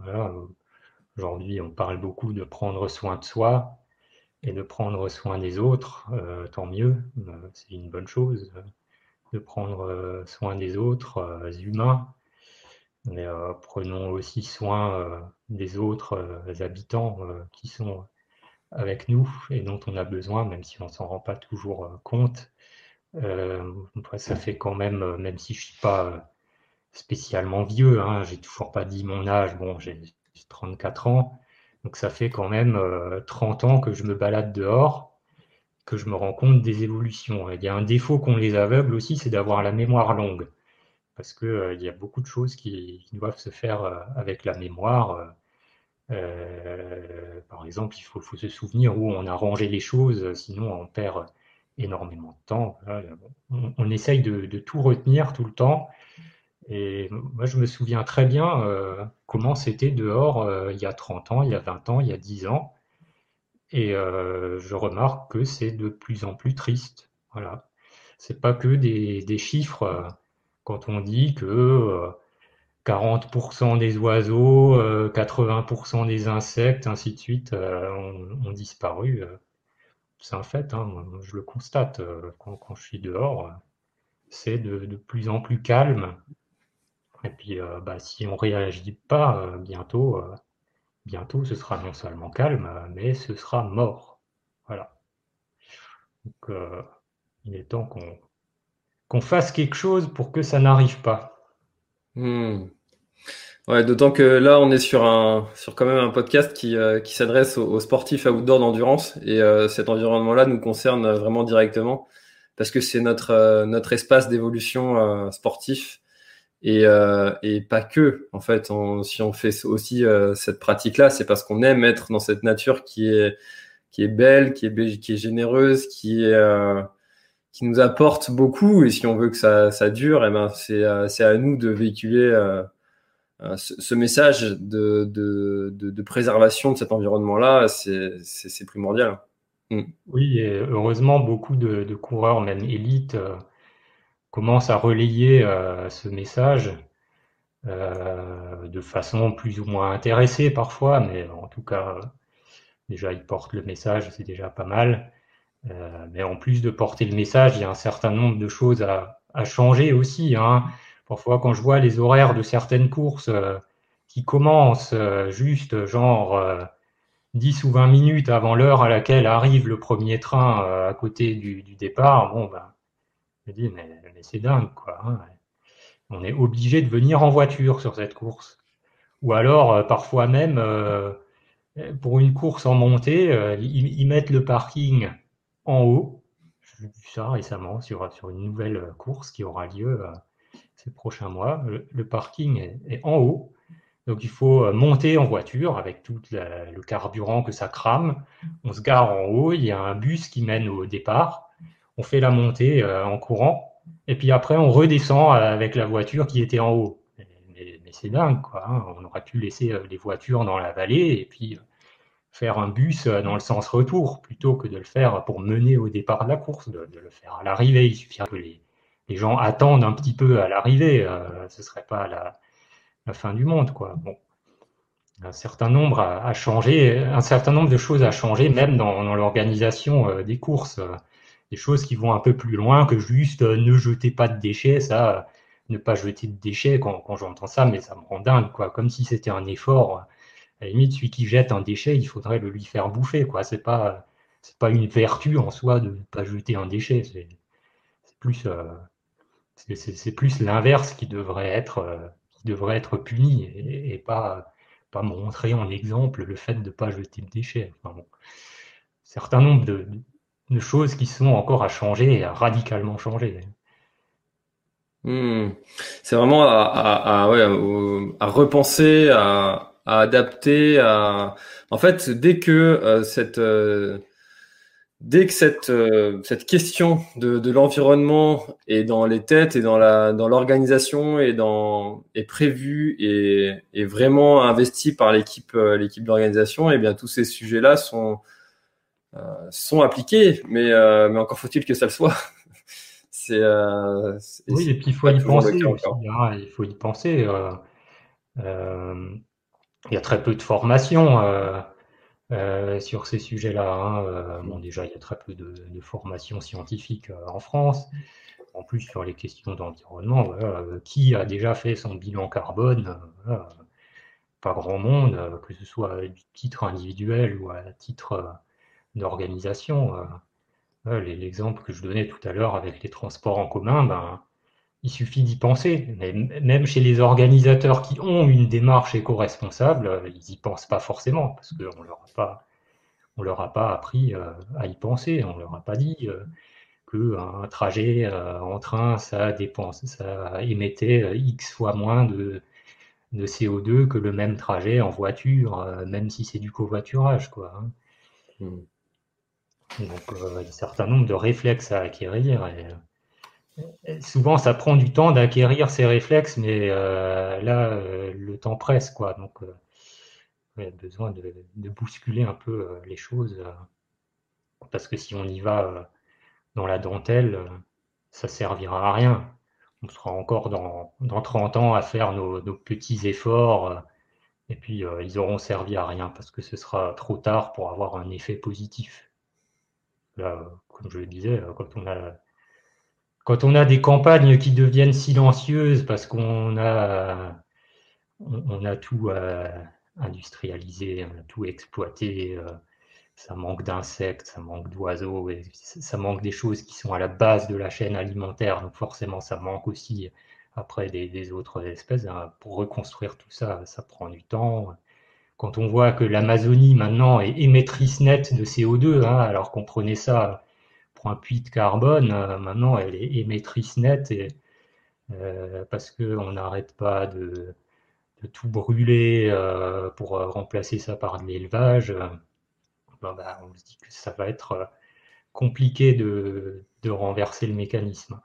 Aujourd'hui, on parle beaucoup de prendre soin de soi et de prendre soin des autres, euh, tant mieux, euh, c'est une bonne chose de prendre euh, soin des autres humains, mais prenons aussi soin des autres habitants qui sont avec nous et dont on a besoin, même si on ne s'en rend pas toujours compte. ça fait quand même, même si je ne suis pas spécialement vieux. Hein. J'ai toujours pas dit mon âge. Bon, j'ai 34 ans. Donc ça fait quand même 30 euh, ans que je me balade dehors, que je me rends compte des évolutions. Il y a un défaut qu'ont les aveugles aussi, c'est d'avoir la mémoire longue. Parce qu'il euh, y a beaucoup de choses qui, doivent se faire euh, avec la mémoire. par exemple, il faut, se souvenir où on a rangé les choses, sinon on perd énormément de temps. on, essaye de, tout retenir tout le temps. Et moi, je me souviens très bien euh, comment c'était dehors euh, il y a 30 ans, il y a 20 ans, il y a 10 ans. Et euh, je remarque que c'est de plus en plus triste. Voilà. C'est pas que des, chiffres. quand on dit que 40% des oiseaux, 80% des insectes, ainsi de suite, ont, disparu. c'est un fait, hein, je le constate quand, je suis dehors. C'est de, plus en plus calme, et puis, euh, bah, si on réagit pas euh, bientôt, euh, bientôt, ce sera non seulement calme, mais ce sera mort. Voilà. Donc, il est temps qu'on fasse quelque chose pour que ça n'arrive pas. Hmm. Ouais, d'autant que là, on est sur un, sur quand même un podcast qui, qui s'adresse aux, sportifs outdoor d'endurance et cet environnement-là nous concerne vraiment directement parce que c'est notre, notre espace d'évolution sportif et, euh, et pas que. En fait, si on fait aussi euh, cette pratique-là, c'est parce qu'on aime être dans cette nature qui est qui est belle, qui est qui est généreuse, qui euh, qui nous apporte beaucoup. Et si on veut que ça, ça dure, eh ben c'est c'est à nous de véhiculer ce, message de, de, de, préservation de cet environnement-là. C'est primordial. Mm. Oui, et heureusement, beaucoup de coureurs, même élites, commence à relayer euh, ce message euh, de façon plus ou moins intéressée parfois, mais en tout cas, déjà, il porte le message, c'est déjà pas mal. Euh, mais en plus de porter le message, il y a un certain nombre de choses à, changer aussi. Hein. Parfois, quand je vois les horaires de certaines courses qui commencent juste genre 10 ou 20 minutes avant l'heure à laquelle arrive le premier train à côté du, départ, bon, ben, mais, c'est dingue, quoi. Hein. On est obligé de venir en voiture sur cette course. Ou alors, euh, parfois même, euh, pour une course en montée, ils, mettent le parking en haut. J'ai vu ça récemment sur, sur une nouvelle course qui aura lieu ces prochains mois. Le, parking est en haut. Donc il faut euh, monter en voiture avec tout le carburant que ça crame. On se gare en haut, il y a un bus qui mène au départ. On fait la montée euh, en courant. Et puis après, on redescend avec la voiture qui était en haut. Mais, c'est dingue, quoi. Hein. On aurait pu laisser euh, les voitures dans la vallée et puis faire un bus dans le sens retour plutôt que de le faire pour mener au départ de la course, de, le faire à l'arrivée. Il suffirait que les, gens attendent un petit peu à l'arrivée. ce serait pas la, fin du monde, quoi. Un certain nombre a, changé, un certain nombre de choses a changé, même dans, l'organisation euh, des courses. Euh, des choses qui vont un peu plus loin que juste euh, ne jetez pas de déchets, ça, ne pas jeter de déchets, quand, j'entends ça, mais ça me rend dingue, quoi. Comme si c'était un effort. À la limite, celui qui jette un déchet, il faudrait le lui faire bouffer, quoi. C'est pas, c'est pas une vertu en soi de ne pas jeter un déchet. C'est, plus, c'est, plus l'inverse qui devrait être devrait être puni et, pas, pas montrer en exemple le fait de ne pas jeter de déchets. Enfin, bon. Certain nombre de, de, choses qui sont encore à changer à radicalement changer. Hmm. C'est vraiment à, repenser, à, adapter. En fait, dès que euh, cette, euh, dès que cette, euh, cette question de, l'environnement est dans les têtes et dans la dans l'organisation et dans est prévue et est vraiment investi par l'équipe l'équipe d'organisation, et eh bien tous ces sujets-là sont euh, sont appliqués, mais mais encore faut-il que ça le soit. c'est oui et puis il faut y penser. Hein, il faut y penser. il y a très peu de formation. Euh, sur ces sujets-là. Hein, euh, bon, déjà, il y a très peu de, de formation scientifique euh, en France. En plus, sur les questions d'environnement, voilà, qui a déjà fait son bilan carbone Pas grand monde, que ce soit à titre individuel ou à titre d'organisation. L'exemple que je donnais tout à l'heure avec les transports en commun, ben, il suffit d'y penser. Mais même chez les organisateurs qui ont une démarche éco-responsable, euh, ils n'y pensent pas forcément parce qu'on leur a pas, on leur a pas appris euh, à y penser. On leur a pas dit euh, qu'un trajet en train, ça dépense, ça émettait X fois moins de, de CO2 que le même trajet en voiture, même si c'est du covoiturage, quoi. Hein. Donc, il y a un certain nombre de réflexes à acquérir. Et, souvent, ça prend du temps d'acquérir ces réflexes, mais euh, là, euh, le temps presse, quoi. Donc, euh, il y a besoin de, bousculer un peu les choses, parce que si on y va dans la dentelle, ça servira à rien. On sera encore dans, dans 30 ans à faire nos, petits efforts, et puis ils auront servi à rien, parce que ce sera trop tard pour avoir un effet positif. Là, comme je le disais, quand on a quand on a des campagnes qui deviennent silencieuses parce qu'on a, on, a tout industrialisé, on a tout exploité, euh, ça manque d'insectes, ça manque d'oiseaux, ça manque des choses qui sont à la base de la chaîne alimentaire, donc forcément ça manque aussi après des, autres espèces. Hein. Pour reconstruire tout ça, ça prend du temps. Quand on voit que l'Amazonie maintenant est émettrice nette de CO2, hein, alors qu'on prenait ça un puits de carbone, euh, maintenant elle est émettrice nette et, euh, parce qu'on n'arrête pas de, tout brûler euh, pour remplacer ça par de l'élevage. Bah, on se dit que ça va être compliqué de, renverser le mécanisme.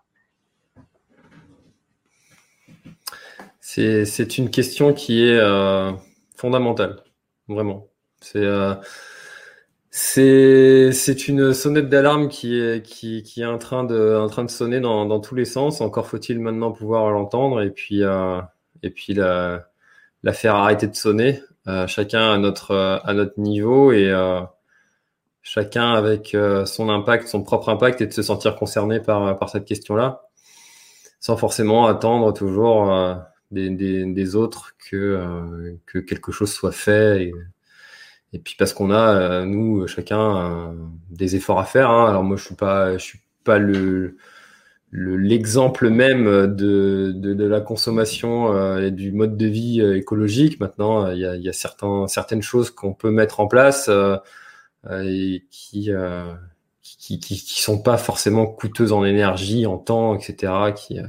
C'est une question qui est fondamentale, vraiment. C'est c'est une sonnette d'alarme qui est, qui, qui, est en train de, en train de sonner dans, dans tous les sens. Encore faut-il maintenant pouvoir l'entendre et puis, euh, et puis la, la, faire arrêter de sonner, euh, chacun à notre, à notre niveau et euh, chacun avec euh, son impact, son propre impact et de se sentir concerné par, par cette question-là, sans forcément attendre toujours des, des, des, autres que, que quelque chose soit fait. Et, et puis parce qu'on a nous chacun des efforts à faire. Hein. Alors moi je suis pas je suis pas le l'exemple même de, de, la consommation et du mode de vie écologique. Maintenant, il y y a certains, certaines choses qu'on peut mettre en place et qui, qui, qui, qui, sont pas forcément coûteuses en énergie, en temps, etc., qui,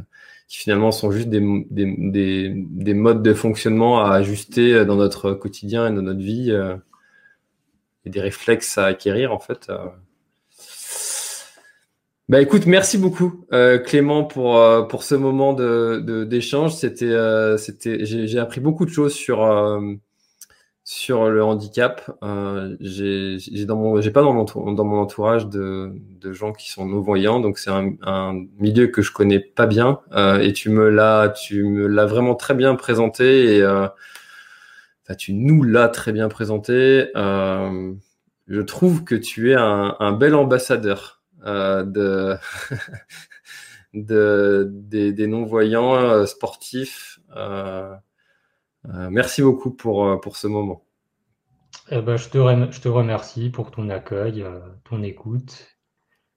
qui finalement sont juste des, des, des, des, modes de fonctionnement à ajuster dans notre quotidien et dans notre vie euh, et des réflexes à acquérir en fait. Euh. Bah écoute, merci beaucoup euh, Clément pour euh, pour ce moment de d'échange. C'était euh, c'était j'ai appris beaucoup de choses sur sur le handicap. Euh, j'ai dans mon, pas dans mon, entourage de, de gens qui sont non-voyants, donc c'est un, un, milieu que je connais pas bien. Euh, et tu me l'as, vraiment très bien présenté et euh, tu nous l'as très bien présenté. Euh, je trouve que tu es un, un bel ambassadeur euh, de, de des, des non-voyants euh, sportifs. Euh, merci beaucoup pour, euh, pour ce moment. Eh ben, je, te je te remercie pour ton accueil, euh, ton écoute.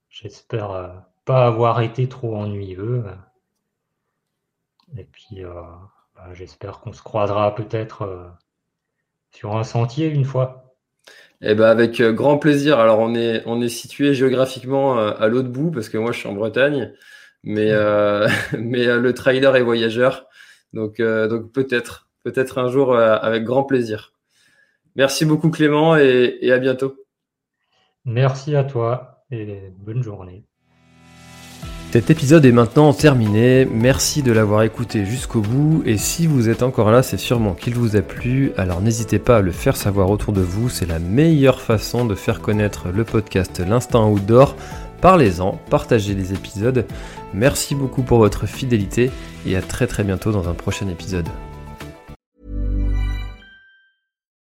J'espère pas avoir été trop ennuyeux. Et puis, bah, j'espère qu'on se croisera peut-être sur un sentier une fois. Eh ben avec grand plaisir. Alors on est on est situé géographiquement à l'autre bout parce que moi je suis en Bretagne, mais mais le trailer est voyageur, donc donc peut-être peut-être un jour euh, avec grand plaisir. Merci beaucoup Clément et, à bientôt. Merci à toi et bonne journée. Cet épisode est maintenant terminé, merci de l'avoir écouté jusqu'au bout et si vous êtes encore là c'est sûrement qu'il vous a plu, alors n'hésitez pas à le faire savoir autour de vous, c'est la meilleure façon de faire connaître le podcast L'Instant Outdoor. Parlez-en, partagez les épisodes, merci beaucoup pour votre fidélité et à très très bientôt dans un prochain épisode.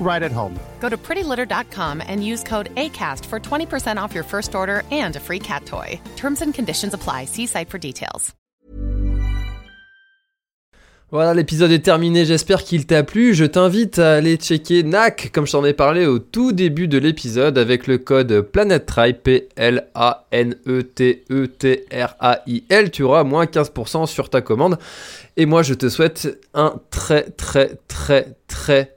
right at home. Go to prettylitter.com and use code ACAST for 20% off your first order and a free cat toy. Terms and conditions apply. See site for details. Voilà, l'épisode est terminé, j'espère qu'il t'a plu. Je t'invite à aller checker NAC, comme je t'en ai parlé au tout début de l'épisode, avec le code PlanetTrail, P-L-A-N-E-T-E-T-R-A-I-L. Tu auras moins 15% sur ta commande. Et moi, je te souhaite un très, très, très, très,